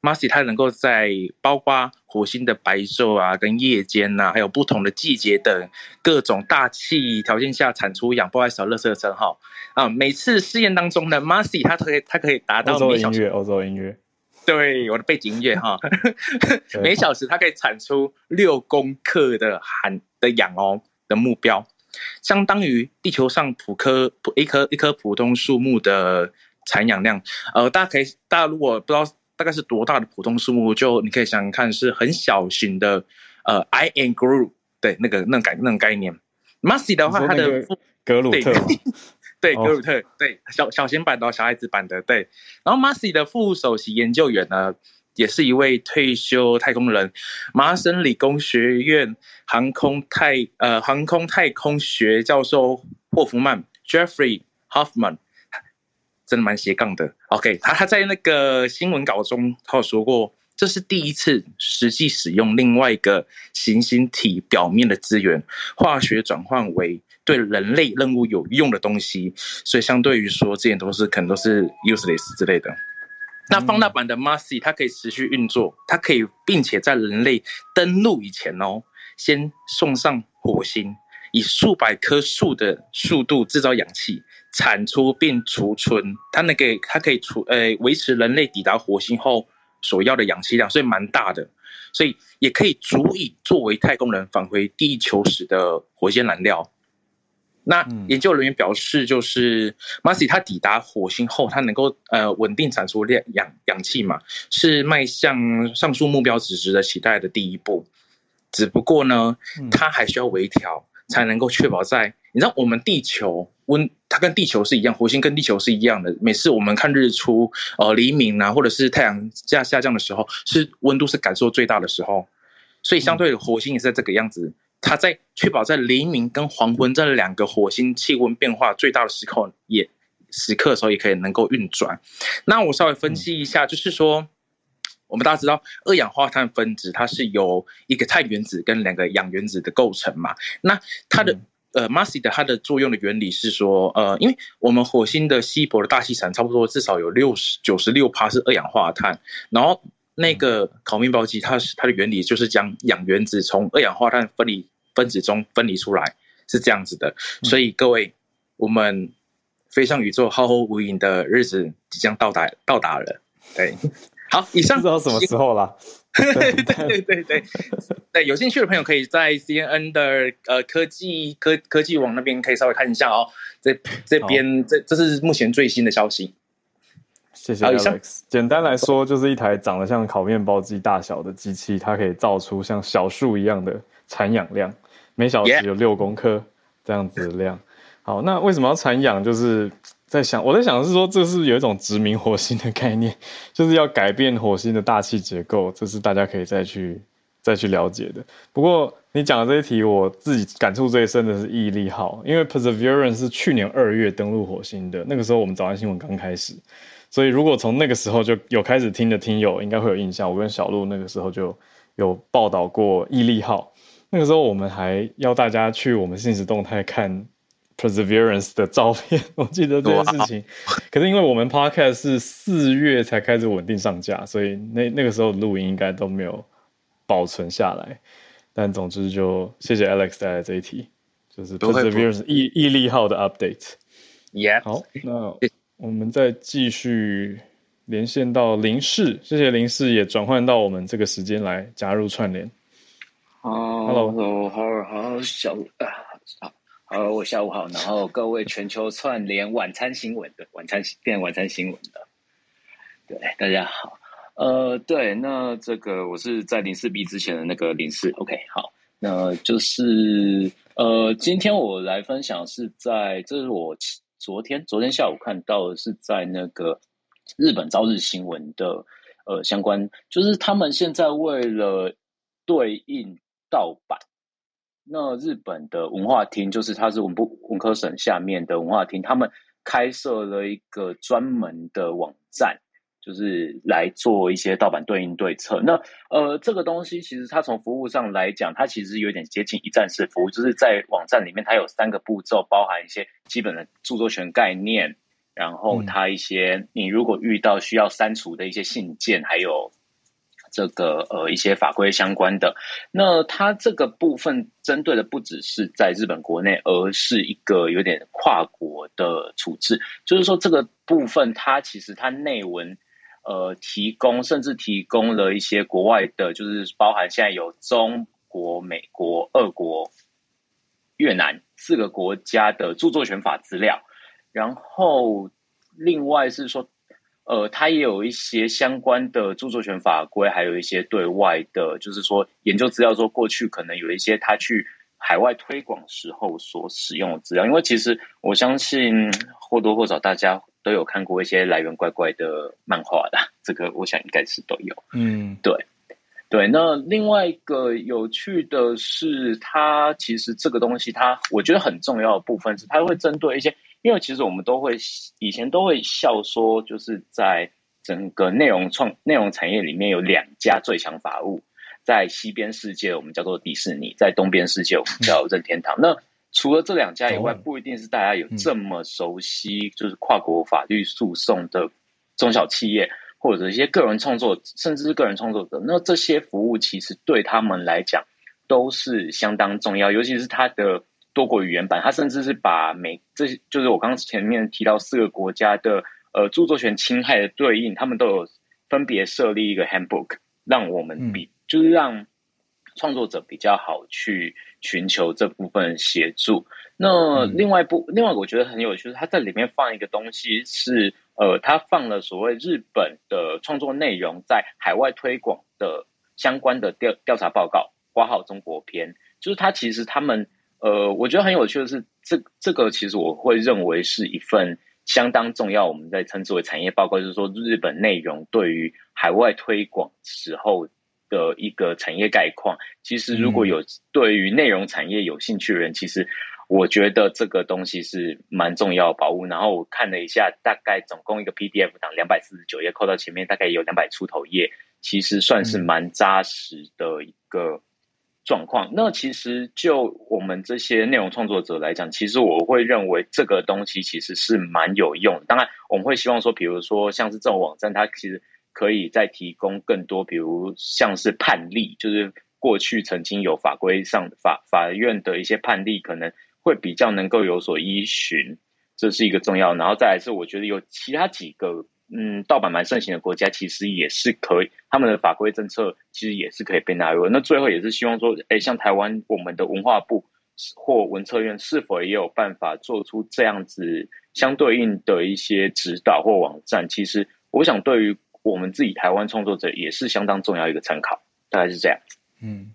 Marcy 它能够在包括火星的白昼啊、跟夜间呐、啊，还有不同的季节等各种大气条件下产出氧，不好意思，垃圾称号啊。每次试验当中呢 m a s y 它可以它可以达到每小时欧洲音乐，欧洲音乐，对，我的背景音乐哈，每小时它可以产出六公克的含的氧哦的目标，相当于地球上普棵普一棵一棵普通树木的产氧量。呃，大家可以，大家如果不知道。大概是多大的普通树木？就你可以想想看，是很小型的，呃，I am Groot 对，那个那种概那种概念。Massy 的话，它的格鲁特，对，格鲁特，对，小小型版的，小孩子版的，对。然后 Marcy 的副首席研究员呢，也是一位退休太空人，麻省理工学院航空太呃航空太空学教授霍夫曼 Jeffrey Hoffman。真的蛮斜杠的。OK，他他在那个新闻稿中，他有说过，这是第一次实际使用另外一个行星体表面的资源，化学转换为对人类任务有用的东西。所以相对于说，这些都是可能都是 useless 之类的。那放大版的 Marsy 它可以持续运作，它可以并且在人类登陆以前哦，先送上火星，以数百棵树的速度制造氧气，产出并储存。它能给它可以储呃维持人类抵达火星后所要的氧气量，所以蛮大的，所以也可以足以作为太空人返回地球时的火箭燃料。那研究人员表示，就是 Marcy 他抵达火星后，他能够呃稳定产出量氧氧气嘛，是迈向上述目标值值得期待的第一步。只不过呢，它还需要微调，才能够确保在你知道我们地球温，它跟地球是一样，火星跟地球是一样的。每次我们看日出，呃黎明啊，或者是太阳下下降的时候，是温度是感受最大的时候，所以相对的火星也是在这个样子。它在确保在黎明跟黄昏这两个火星气温变化最大的时刻，也时刻的时候也可以能够运转。那我稍微分析一下，就是说，我们大家知道二氧化碳分子它是由一个碳原子跟两个氧原子的构成嘛。那它的呃 Marcy 的它的作用的原理是说，呃，因为我们火星的稀薄的大气层差不多至少有六十九十六趴是二氧化碳，然后。那个烤面包机，它是它的原理就是将氧原子从二氧化碳分离分子中分离出来，是这样子的。所以各位，我们飞向宇宙浩瀚无垠的日子即将到达到达了。对，好，以上不知道什么时候了。对对对对对，对，有兴趣的朋友可以在 CNN 的呃科技科科技网那边可以稍微看一下哦。这这边这这是目前最新的消息。谢谢 Alex。简单来说，就是一台长得像烤面包机大小的机器，它可以造出像小树一样的产氧量，每小时有六公克这样子的量。好，那为什么要产氧？就是在想，我在想是说，这是有一种殖民火星的概念，就是要改变火星的大气结构，这是大家可以再去再去了解的。不过你讲的这一题，我自己感触最深的是毅力号，因为 Perseverance 是去年二月登陆火星的，那个时候我们早安新闻刚开始。所以，如果从那个时候就有开始听的听友，应该会有印象。我跟小鹿那个时候就有报道过毅力号。那个时候我们还要大家去我们现实动态看 Perseverance 的照片，我记得这件事情。可是因为我们 Podcast 是四月才开始稳定上架，所以那那个时候录音应该都没有保存下来。但总之，就谢谢 Alex 带来这一题，就是 Perseverance 毅毅力号的 update。Yeah，好，那。我们再继续连线到林氏，谢谢林氏也转换到我们这个时间来加入串联。哦，Hello，好，好，小啊，好，好，我下午好，然后各位全球串联晚餐新闻的晚餐变晚餐新闻的，对，大家好，呃，对，那这个我是在零四 B 之前的那个零四，OK，好，那就是呃，今天我来分享是在，这是我。昨天，昨天下午看到的是在那个日本朝日新闻的呃相关，就是他们现在为了对应盗版，那日本的文化厅，就是它是文部文科省下面的文化厅，他们开设了一个专门的网站。就是来做一些盗版对应对策。那呃，这个东西其实它从服务上来讲，它其实有点接近一站式服务。就是在网站里面，它有三个步骤，包含一些基本的著作权概念，然后它一些你如果遇到需要删除的一些信件，还有这个呃一些法规相关的。那它这个部分针对的不只是在日本国内，而是一个有点跨国的处置。就是说这个部分它其实它内文。呃，提供甚至提供了一些国外的，就是包含现在有中国、美国、俄国、越南四个国家的著作权法资料，然后另外是说，呃，它也有一些相关的著作权法规，还有一些对外的，就是说研究资料，说过去可能有一些他去海外推广时候所使用的资料，因为其实我相信或多或少大家。都有看过一些来源怪怪的漫画的，这个我想应该是都有。嗯，对，对。那另外一个有趣的是，它其实这个东西，它我觉得很重要的部分是，它会针对一些，因为其实我们都会以前都会笑说，就是在整个内容创内容产业里面有两家最强法务，在西边世界我们叫做迪士尼，在东边世界我们叫任天堂。嗯、那除了这两家以外，不一定是大家有这么熟悉，就是跨国法律诉讼的中小企业，或者一些个人创作，甚至是个人创作者。那这些服务其实对他们来讲，都是相当重要，尤其是它的多国语言版，它甚至是把每这就是我刚刚前面提到四个国家的呃著作权侵害的对应，他们都有分别设立一个 handbook，让我们比、嗯、就是让创作者比较好去寻求这部分协助。那另外一部，另外我觉得很有趣，是他在里面放一个东西是呃，他放了所谓日本的创作内容在海外推广的相关的调调查报告。挂号中国篇，就是他其实他们呃，我觉得很有趣的是，这这个其实我会认为是一份相当重要，我们在称之为产业报告，就是说日本内容对于海外推广时候的一个产业概况。其实如果有对于内容产业有兴趣的人，其实我觉得这个东西是蛮重要的宝物。然后我看了一下，大概总共一个 PDF 档两百四十九页，扣到前面大概有两百出头页，其实算是蛮扎实的一个。状况，那其实就我们这些内容创作者来讲，其实我会认为这个东西其实是蛮有用的。当然，我们会希望说，比如说像是这种网站，它其实可以再提供更多，比如像是判例，就是过去曾经有法规上法法院的一些判例，可能会比较能够有所依循，这是一个重要。然后再来是，我觉得有其他几个。嗯，盗版蛮盛行的国家，其实也是可以，他们的法规政策其实也是可以被纳入。那最后也是希望说，哎，像台湾我们的文化部或文策院是否也有办法做出这样子相对应的一些指导或网站？其实我想，对于我们自己台湾创作者也是相当重要一个参考。大概是这样。嗯，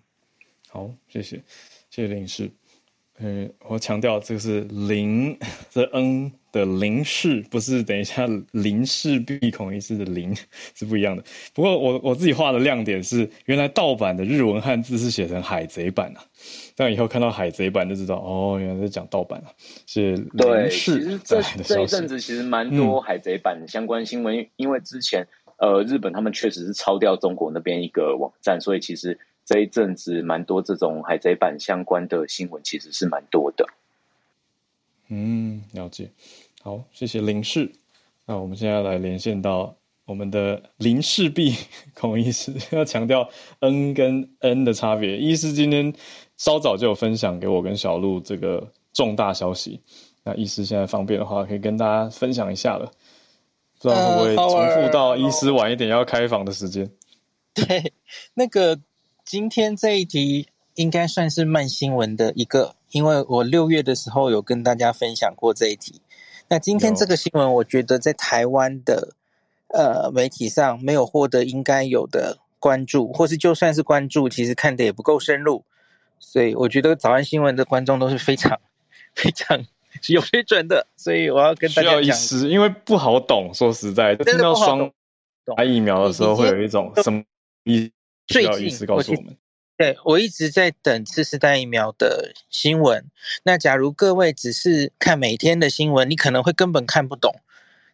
好，谢谢，谢谢林氏。嗯，我强调这个是零，这 N 的林氏，不是等一下林氏璧孔医师的林是不一样的。不过我我自己画的亮点是，原来盗版的日文汉字是写成海贼版啊。这样以后看到海贼版就知道，哦，原来是讲盗版啊。是林氏。对，其实这这一阵子其实蛮多海贼版的相关新闻，嗯，因为之前呃日本他们确实是抄掉中国那边一个网站，所以其实。这一阵子蛮多这种海贼版相关的新闻，其实是蛮多的。嗯，了解。好，谢谢林氏。那我们现在来连线到我们的林氏璧 孔医师，要强调 N 跟 N 的差别。医师今天稍早就有分享给我跟小鹿这个重大消息。那医师现在方便的话，可以跟大家分享一下了。不知道会不会重复到医师晚一点要开房的时间？呃、对，那个。今天这一题应该算是慢新闻的一个，因为我六月的时候有跟大家分享过这一题。那今天这个新闻，我觉得在台湾的呃媒体上没有获得应该有的关注，或是就算是关注，其实看的也不够深入。所以我觉得早安新闻的观众都是非常 非常有水准的。所以我要跟大家讲，因为不好懂，说实在，听到双打疫苗的时候，会有一种什么意思？最近，告诉我们，对，我一直在等次世代疫苗的新闻。那假如各位只是看每天的新闻，你可能会根本看不懂。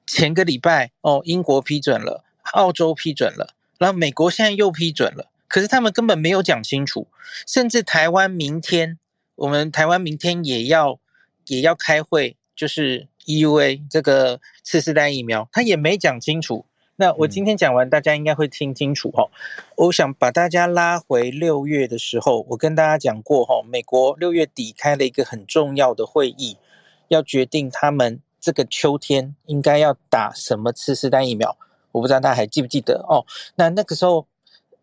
前个礼拜哦，英国批准了，澳洲批准了，然后美国现在又批准了，可是他们根本没有讲清楚。甚至台湾明天，我们台湾明天也要也要开会，就是 EUA 这个次世代疫苗，他也没讲清楚。那我今天讲完，大家应该会听清楚哈。我想把大家拉回六月的时候，我跟大家讲过哈，美国六月底开了一个很重要的会议，要决定他们这个秋天应该要打什么次世代疫苗。我不知道大家还记不记得哦？那那个时候，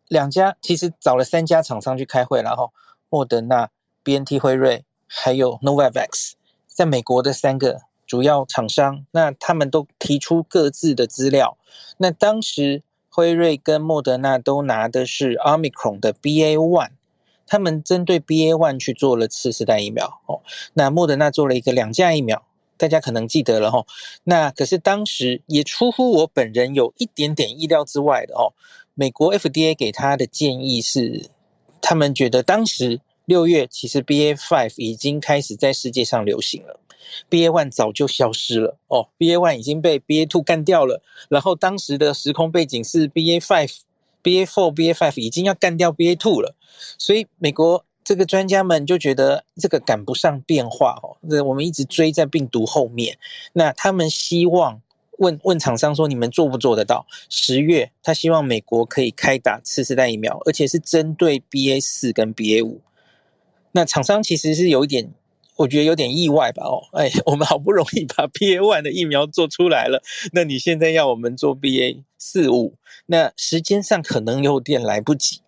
两家其实找了三家厂商去开会，然后莫德纳、BNT 辉瑞还有 Novavax，在美国的三个。主要厂商，那他们都提出各自的资料。那当时辉瑞跟莫德纳都拿的是 Omicron 的 BA one，他们针对 BA one 去做了次世代疫苗。哦，那莫德纳做了一个两价疫苗，大家可能记得了哈。那可是当时也出乎我本人有一点点意料之外的哦。美国 FDA 给他的建议是，他们觉得当时六月其实 BA five 已经开始在世界上流行了。BA one 早就消失了哦，BA one 已经被 BA two 干掉了。然后当时的时空背景是 BA five、BA four、BA five 已经要干掉 BA two 了，所以美国这个专家们就觉得这个赶不上变化哦。这我们一直追在病毒后面，那他们希望问问厂商说，你们做不做得到？十月他希望美国可以开打次世代疫苗，而且是针对 BA 四跟 BA 五。那厂商其实是有一点，我觉得有点意外吧？哦，哎，我们好不容易把 BA one 的疫苗做出来了，那你现在要我们做 BA 四五，那时间上可能有点来不及。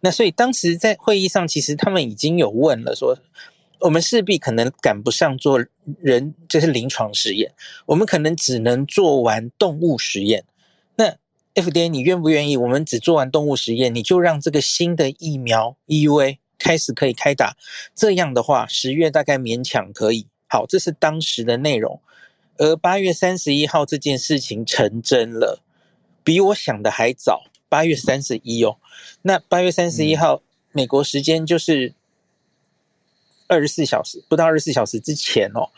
那所以当时在会议上，其实他们已经有问了，说我们势必可能赶不上做人，就是临床实验，我们可能只能做完动物实验。那 FDA，你愿不愿意？我们只做完动物实验，你就让这个新的疫苗 EUA 开始可以开打。这样的话，十月大概勉强可以。好，这是当时的内容。而八月三十一号这件事情成真了，比我想的还早。八月三十一哦，那八月三十一号，美国时间就是二十四小时，不到二十四小时之前哦。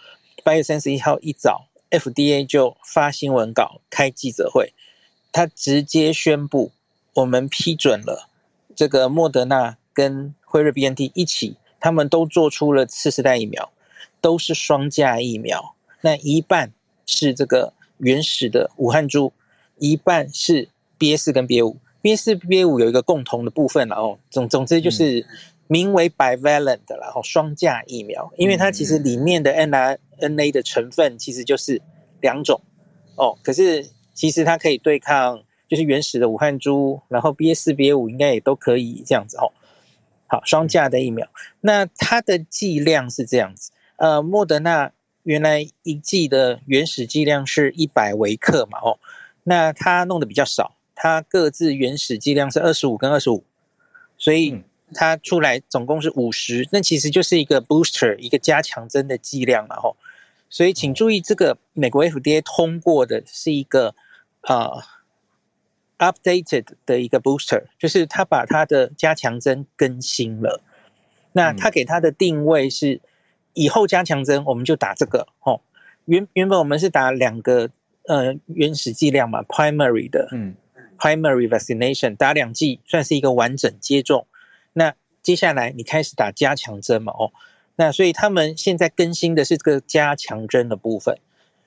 八月三十一号一早，FDA 就发新闻稿、开记者会，他直接宣布，我们批准了这个莫德纳跟辉瑞 BNT 一起，他们都做出了次世代疫苗，都是双价疫苗。那一半是这个原始的武汉株，一半是 BA 四跟 BA 五。BA 四、BA 五有一个共同的部分，然后总总之就是名为 bivalent 的，然后双价疫苗，因为它其实里面的 n r n a 的成分其实就是两种哦，可是其实它可以对抗就是原始的武汉株，然后 BA 四、BA 五应该也都可以这样子哦。好，双价的疫苗，那它的剂量是这样子，呃，莫德纳原来一剂的原始剂量是一百微克嘛，哦，那它弄得比较少。它各自原始剂量是二十五跟二十五，所以它出来总共是五十，那其实就是一个 booster 一个加强针的剂量了吼。所以请注意，这个美国 FDA 通过的是一个啊、uh, updated 的一个 booster，就是它把它的加强针更新了。那它给它的定位是以后加强针我们就打这个哦。原原本我们是打两个呃原始剂量嘛，primary 的，嗯。Primary vaccination 打两剂算是一个完整接种，那接下来你开始打加强针嘛？哦，那所以他们现在更新的是这个加强针的部分，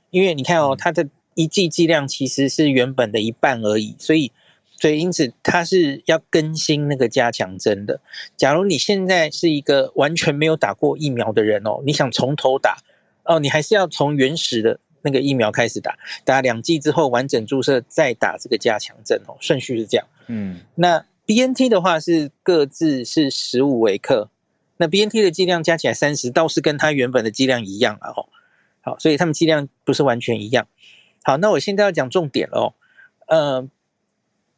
因为你看哦，它的一剂剂量其实是原本的一半而已，所以所以因此它是要更新那个加强针的。假如你现在是一个完全没有打过疫苗的人哦，你想从头打哦，你还是要从原始的。那个疫苗开始打，打两剂之后完整注射，再打这个加强针哦，顺序是这样。嗯，那 BNT 的话是各自是十五微克，那 BNT 的剂量加起来三十，倒是跟它原本的剂量一样啊哦。好，所以他们剂量不是完全一样。好，那我现在要讲重点了哦。呃，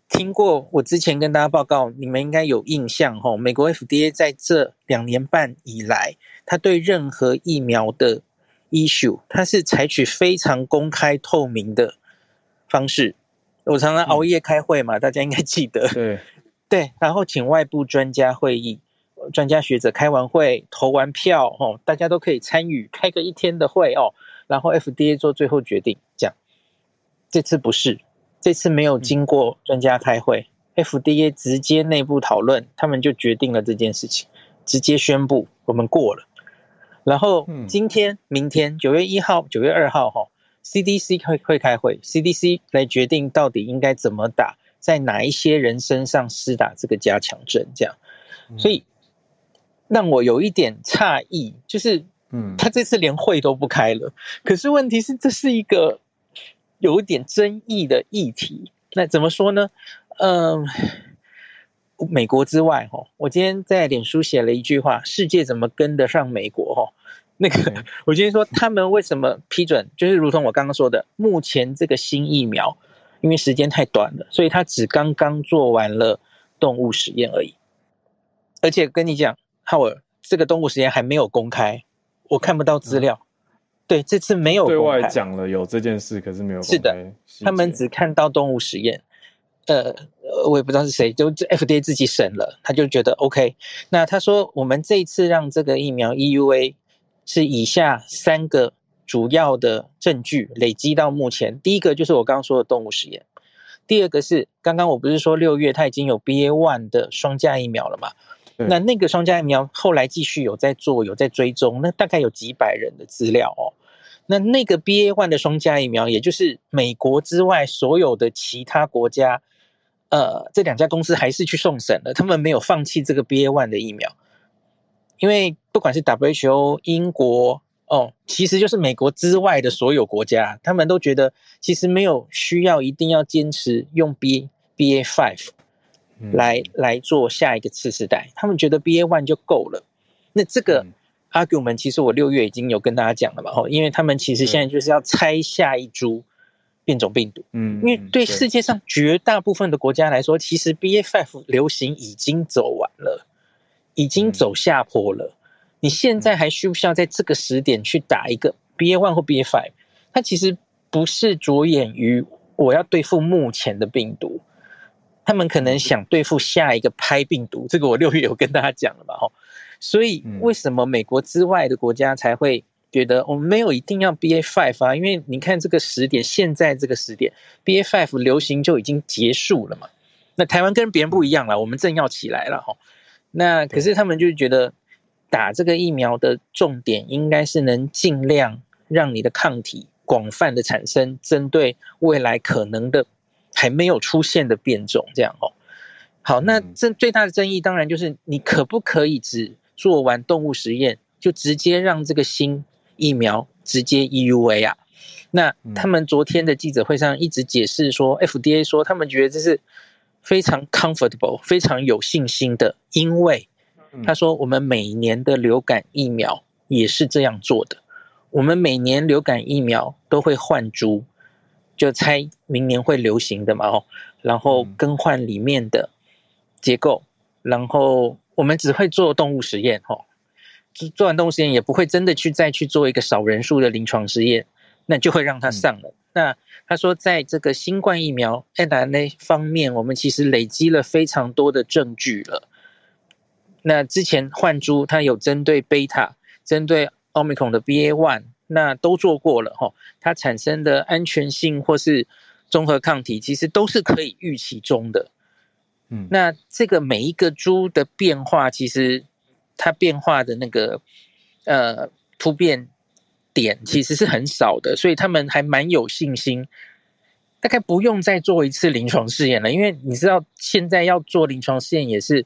听过我之前跟大家报告，你们应该有印象哦。美国 FDA 在这两年半以来，他对任何疫苗的 issue，它是采取非常公开透明的方式。我常常熬夜开会嘛，嗯、大家应该记得。对 对，然后请外部专家会议，专家学者开完会投完票哦，大家都可以参与，开个一天的会哦，然后 FDA 做最后决定。这样，这次不是，这次没有经过专家开会，嗯，FDA 直接内部讨论，他们就决定了这件事情，直接宣布我们过了。然后今天、明天九月一号、九月二号，哈，CDC 会会开会，CDC 来决定到底应该怎么打，在哪一些人身上施打这个加强针，这样。所以让我有一点诧异，就是，嗯，他这次连会都不开了。可是问题是，这是一个有一点争议的议题。那怎么说呢？嗯。美国之外，哈，我今天在脸书写了一句话：世界怎么跟得上美国？哈，那个，我今天说他们为什么批准，就是如同我刚刚说的，目前这个新疫苗，因为时间太短了，所以他只刚刚做完了动物实验而已。而且跟你讲，浩尔，这个动物实验还没有公开，我看不到资料。嗯、对，这次没有。对外讲了有这件事，可是没有。是的，他们只看到动物实验。呃，我也不知道是谁，就 FDA 自己审了，他就觉得 OK。那他说，我们这一次让这个疫苗 EUA 是以下三个主要的证据累积到目前，第一个就是我刚刚说的动物实验，第二个是刚刚我不是说六月他已经有 BA one 的双价疫苗了嘛？那那个双价疫苗后来继续有在做，有在追踪，那大概有几百人的资料哦。那那个 BA one 的双价疫苗，也就是美国之外所有的其他国家。呃，这两家公司还是去送审了，他们没有放弃这个 BA one 的疫苗，因为不管是 WHO、英国哦，其实就是美国之外的所有国家，他们都觉得其实没有需要一定要坚持用 B BA five 来、嗯、来做下一个次世代，他们觉得 BA one 就够了。那这个 argument 其实我六月已经有跟大家讲了嘛，哦，因为他们其实现在就是要拆下一株变种病毒，嗯，因为对世界上绝大部分的国家来说，其实 BA five 流行已经走完了，已经走下坡了。你现在还需不需要在这个时点去打一个 BA one 或 BA five？它其实不是着眼于我要对付目前的病毒，他们可能想对付下一个拍病毒。这个我六月有跟大家讲了嘛，吼。所以为什么美国之外的国家才会觉得我们没有一定要 BA five 啊？因为你看这个时点，现在这个时点 BA five 流行就已经结束了嘛。那台湾跟别人不一样了，我们正要起来了，吼。那可是他们就觉得。打这个疫苗的重点应该是能尽量让你的抗体广泛的产生，针对未来可能的还没有出现的变种，这样哦。好，那这最大的争议当然就是你可不可以只做完动物实验就直接让这个新疫苗直接 EUA 啊？那他们昨天的记者会上一直解释说，FDA 说他们觉得这是非常 comfortable、非常有信心的，因为。他说：“我们每年的流感疫苗也是这样做的。我们每年流感疫苗都会换株，就猜明年会流行的嘛，哦，然后更换里面的结构，然后我们只会做动物实验，哦，做完动物实验也不会真的去再去做一个少人数的临床实验，那就会让它上了。那他说，在这个新冠疫苗 mRNA 方面，我们其实累积了非常多的证据了。”那之前换株，它有针对贝塔、针对奥密克戎的 BA one，那都做过了哈，它产生的安全性或是综合抗体，其实都是可以预期中的。那这个每一个株的变化，其实它变化的那个呃突变点其实是很少的，所以他们还蛮有信心，大概不用再做一次临床试验了，因为你知道现在要做临床试验也是。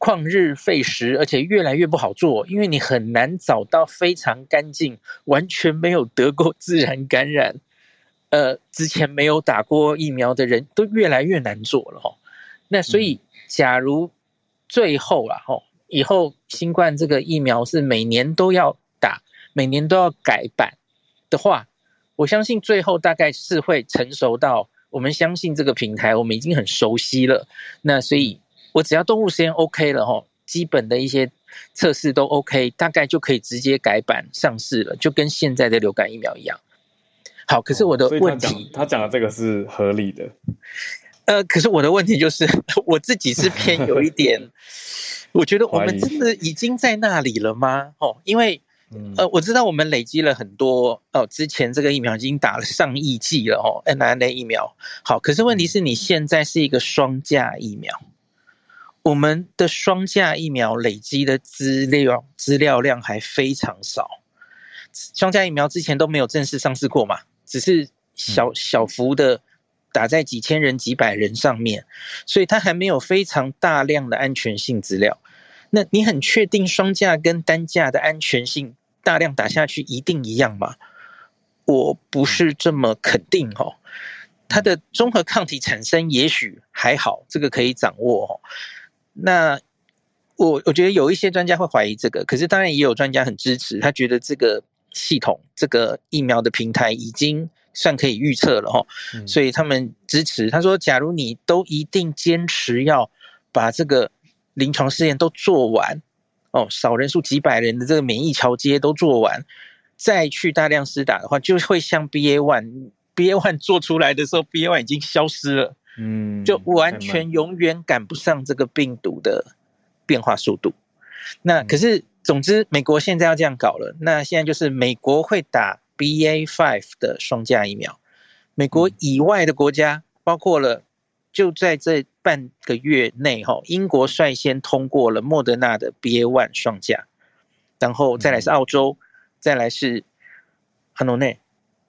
旷日费时，而且越来越不好做，因为你很难找到非常干净、完全没有得过自然感染，呃，之前没有打过疫苗的人都越来越难做了哈。那所以，假如最后啊，吼，以后新冠这个疫苗是每年都要打，每年都要改版的话，我相信最后大概是会成熟到我们相信这个平台，我们已经很熟悉了。那所以。我只要动物实验 OK 了吼，基本的一些测试都 OK，大概就可以直接改版上市了，就跟现在的流感疫苗一样。好，可是我的问题，他讲的这个是合理的。呃，可是我的问题就是，我自己是偏有一点，我觉得我们真的已经在那里了吗？哦，因为呃，我知道我们累积了很多哦，之前这个疫苗已经打了上亿剂了哦 nrna 疫苗。好，可是问题是你现在是一个双价疫苗。我们的双价疫苗累积的资料资料量还非常少，双价疫苗之前都没有正式上市过嘛，只是小小幅的打在几千人、几百人上面，所以它还没有非常大量的安全性资料。那你很确定双价跟单价的安全性大量打下去一定一样吗？我不是这么肯定哦。它的综合抗体产生也许还好，这个可以掌握哦。那我我觉得有一些专家会怀疑这个，可是当然也有专家很支持，他觉得这个系统、这个疫苗的平台已经算可以预测了哈，所以他们支持。他说，假如你都一定坚持要把这个临床试验都做完，哦，少人数几百人的这个免疫桥接都做完，再去大量施打的话，就会像 BA one，BA one 做出来的时候，BA one 已经消失了。嗯，就完全永远赶不上这个病毒的变化速度。那可是，总之，美国现在要这样搞了。那现在就是美国会打 BA.5 的双价疫苗，美国以外的国家，包括了就在这半个月内，哈，英国率先通过了莫德纳的 BA.1 双价，然后再来是澳洲，再来是哈诺内、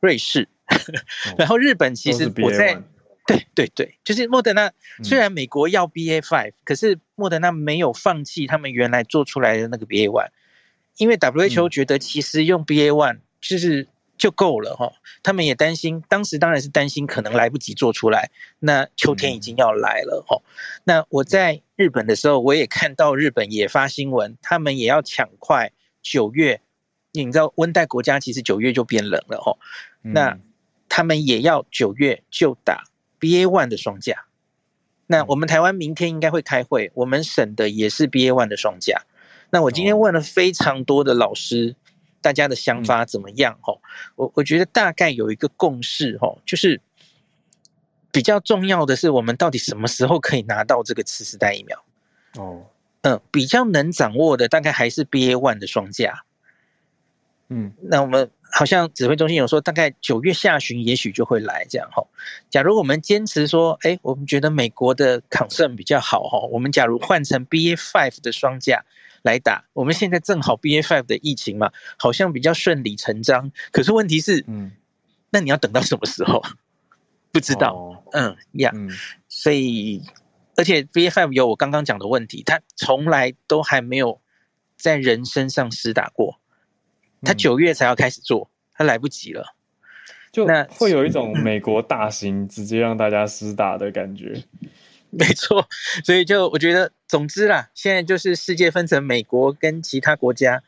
瑞士，然后日本其实我在。对对对，就是莫德纳。虽然美国要 BA five，、嗯、可是莫德纳没有放弃他们原来做出来的那个 BA one，因为 WHO 觉得其实用 BA one 就是就够了哈。他们也担心，当时当然是担心可能来不及做出来。那秋天已经要来了哈。那我在日本的时候，我也看到日本也发新闻，他们也要抢快九月。你知道温带国家其实九月就变冷了哈，那他们也要九月就打 BA one 的双价。那我们台湾明天应该会开会，我们省的也是 BA one 的双价。那我今天问了非常多的老师，大家的想法怎么样？哈，我我觉得大概有一个共识哈，就是比较重要的是，我们到底什么时候可以拿到这个次世代疫苗？哦，嗯，比较能掌握的大概还是 BA one 的双价。嗯，那我们好像指挥中心有说，大概九月下旬也许就会来这样哈。假如我们坚持说，哎，我们觉得美国的抗胜比较好哈，我们假如换成 BA five 的双价来打，我们现在正好 BA five 的疫情嘛，好像比较顺理成章。可是问题是，嗯，那你要等到什么时候？不知道。哦、嗯呀，嗯，所以而且 BA five 有我刚刚讲的问题，它从来都还没有在人身上施打过。他九月才要开始做，他来不及了，就那会有一种美国大型直接让大家施打的感觉。没错，所以就我觉得，总之啦，现在就是世界分成美国跟其他国家，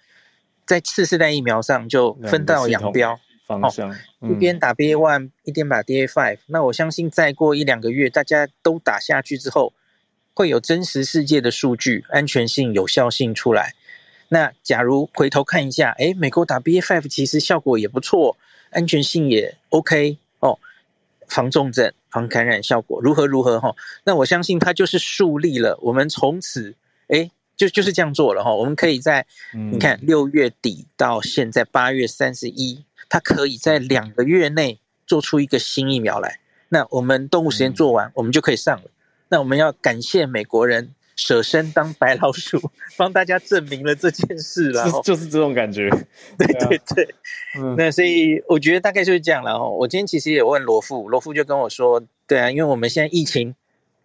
在次世代疫苗上就分道扬镳方向，一边打 BA one，一边打 DA five。那我相信再过一两个月，大家都打下去之后，会有真实世界的数据，安全性、有效性出来。那假如回头看一下，诶，美国打 BA five 其实效果也不错，安全性也 OK 哦，防重症、防感染效果如何如何哈、哦？那我相信它就是树立了我们从此，诶，就就是这样做了哈、哦。我们可以在、嗯、你看六月底到现在八月三十一，它可以在两个月内做出一个新疫苗来。那我们动物实验做完，嗯、我们就可以上了。那我们要感谢美国人。舍身当白老鼠，帮大家证明了这件事了，就是这种感觉。对对对，嗯、那所以我觉得大概就是这样了。我今天其实也问罗富，罗富就跟我说，对啊，因为我们现在疫情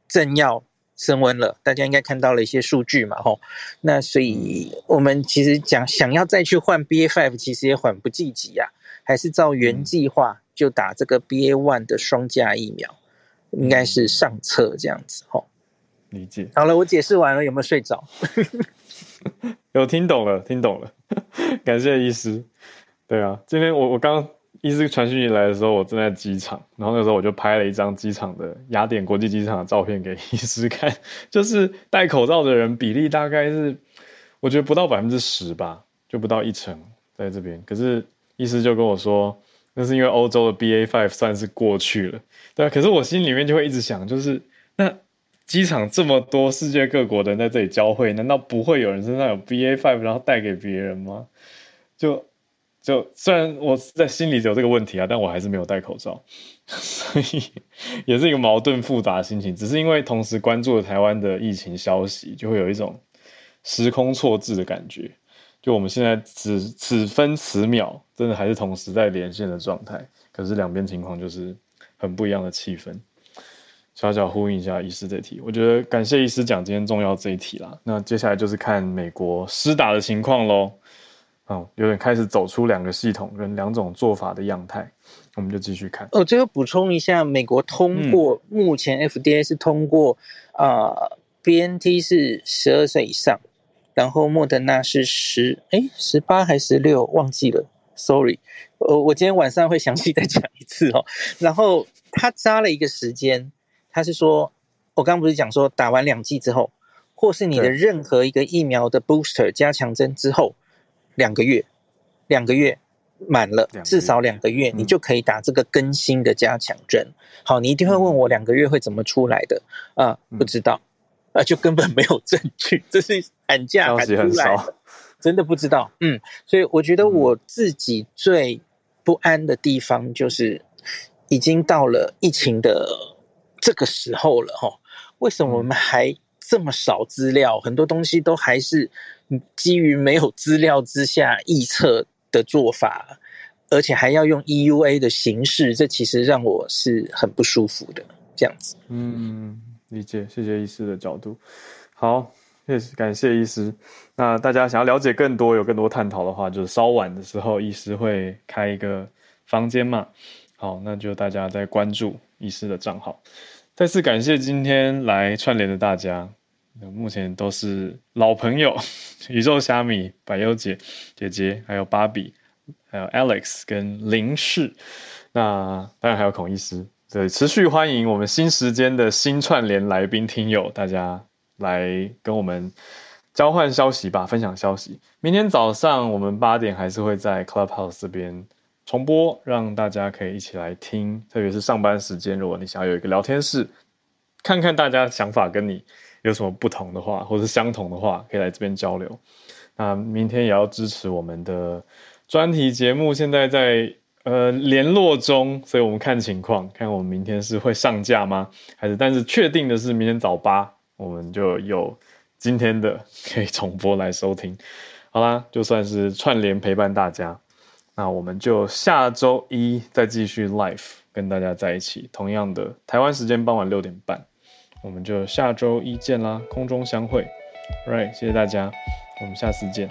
正要升温了，大家应该看到了一些数据嘛，吼。那所以我们其实讲想要再去换 BA five，其实也缓不济急啊，还是照原计划就打这个 BA one 的双价疫苗，应该是上策这样子，吼。理解好了，我解释完了，有没有睡着？有听懂了，听懂了，感谢医师。对啊，今天我我刚医师传讯息来的时候，我正在机场，然后那时候我就拍了一张机场的雅典国际机场的照片给医师看，就是戴口罩的人比例大概是，我觉得不到百分之十吧，就不到一成在这边。可是医师就跟我说，那是因为欧洲的 BA five 算是过去了，对啊。可是我心里面就会一直想，就是那。机场这么多世界各国的人在这里交汇，难道不会有人身上有 BA five 然后带给别人吗？就就虽然我在心里有这个问题啊，但我还是没有戴口罩，所以也是一个矛盾复杂的心情。只是因为同时关注了台湾的疫情消息，就会有一种时空错置的感觉。就我们现在此此分此秒，真的还是同时在连线的状态，可是两边情况就是很不一样的气氛。小小呼应一下医师这题，我觉得感谢医师讲今天重要这一题啦。那接下来就是看美国施打的情况喽。哦，有点开始走出两个系统跟两种做法的样态，我们就继续看。哦，最后补充一下，美国通过、嗯、目前 FDA 是通过啊、呃、，BNT 是十二岁以上，然后莫德纳是十哎十八还是十六忘记了，sorry。呃，我今天晚上会详细再讲一次哦。然后他扎了一个时间。他是说，我刚刚不是讲说，打完两剂之后，或是你的任何一个疫苗的 booster 加强针之后，两个月，两个月满了，至少两个月，你就可以打这个更新的加强针。好，你一定会问我两个月会怎么出来的啊？不知道啊，就根本没有证据，这是喊价喊出来的，真的不知道。嗯，所以我觉得我自己最不安的地方就是，已经到了疫情的。这个时候了哈，为什么我们还这么少资料？很多东西都还是基于没有资料之下臆测的做法，而且还要用 EUA 的形式，这其实让我是很不舒服的。这样子。嗯，理解，谢谢医师的角度。好，谢谢，感谢医师。那大家想要了解更多，有更多探讨的话，就是稍晚的时候，医师会开一个房间嘛。好，那就大家再关注医师的账号。再次感谢今天来串联的大家，目前都是老朋友，宇宙虾米、百优姐姐姐，还有芭比，还有 Alex 跟林氏，那当然还有孔医师。对，持续欢迎我们新时间的新串联来宾听友，大家来跟我们交换消息吧，分享消息。明天早上我们八点还是会在 Clubhouse 这边。重播，让大家可以一起来听，特别是上班时间，如果你想要有一个聊天室，看看大家想法跟你有什么不同的话，或是相同的话，可以来这边交流。那明天也要支持我们的专题节目，现在在呃联络中，所以我们看情况，看我们明天是会上架吗？还是？但是确定的是，明天早八我们就有今天的可以重播来收听。好啦，就算是串联陪伴大家。那我们就下周一再继续 live 跟大家在一起，同样的台湾时间傍晚六点半，我们就下周一见啦，空中相会，Right，谢谢大家，我们下次见。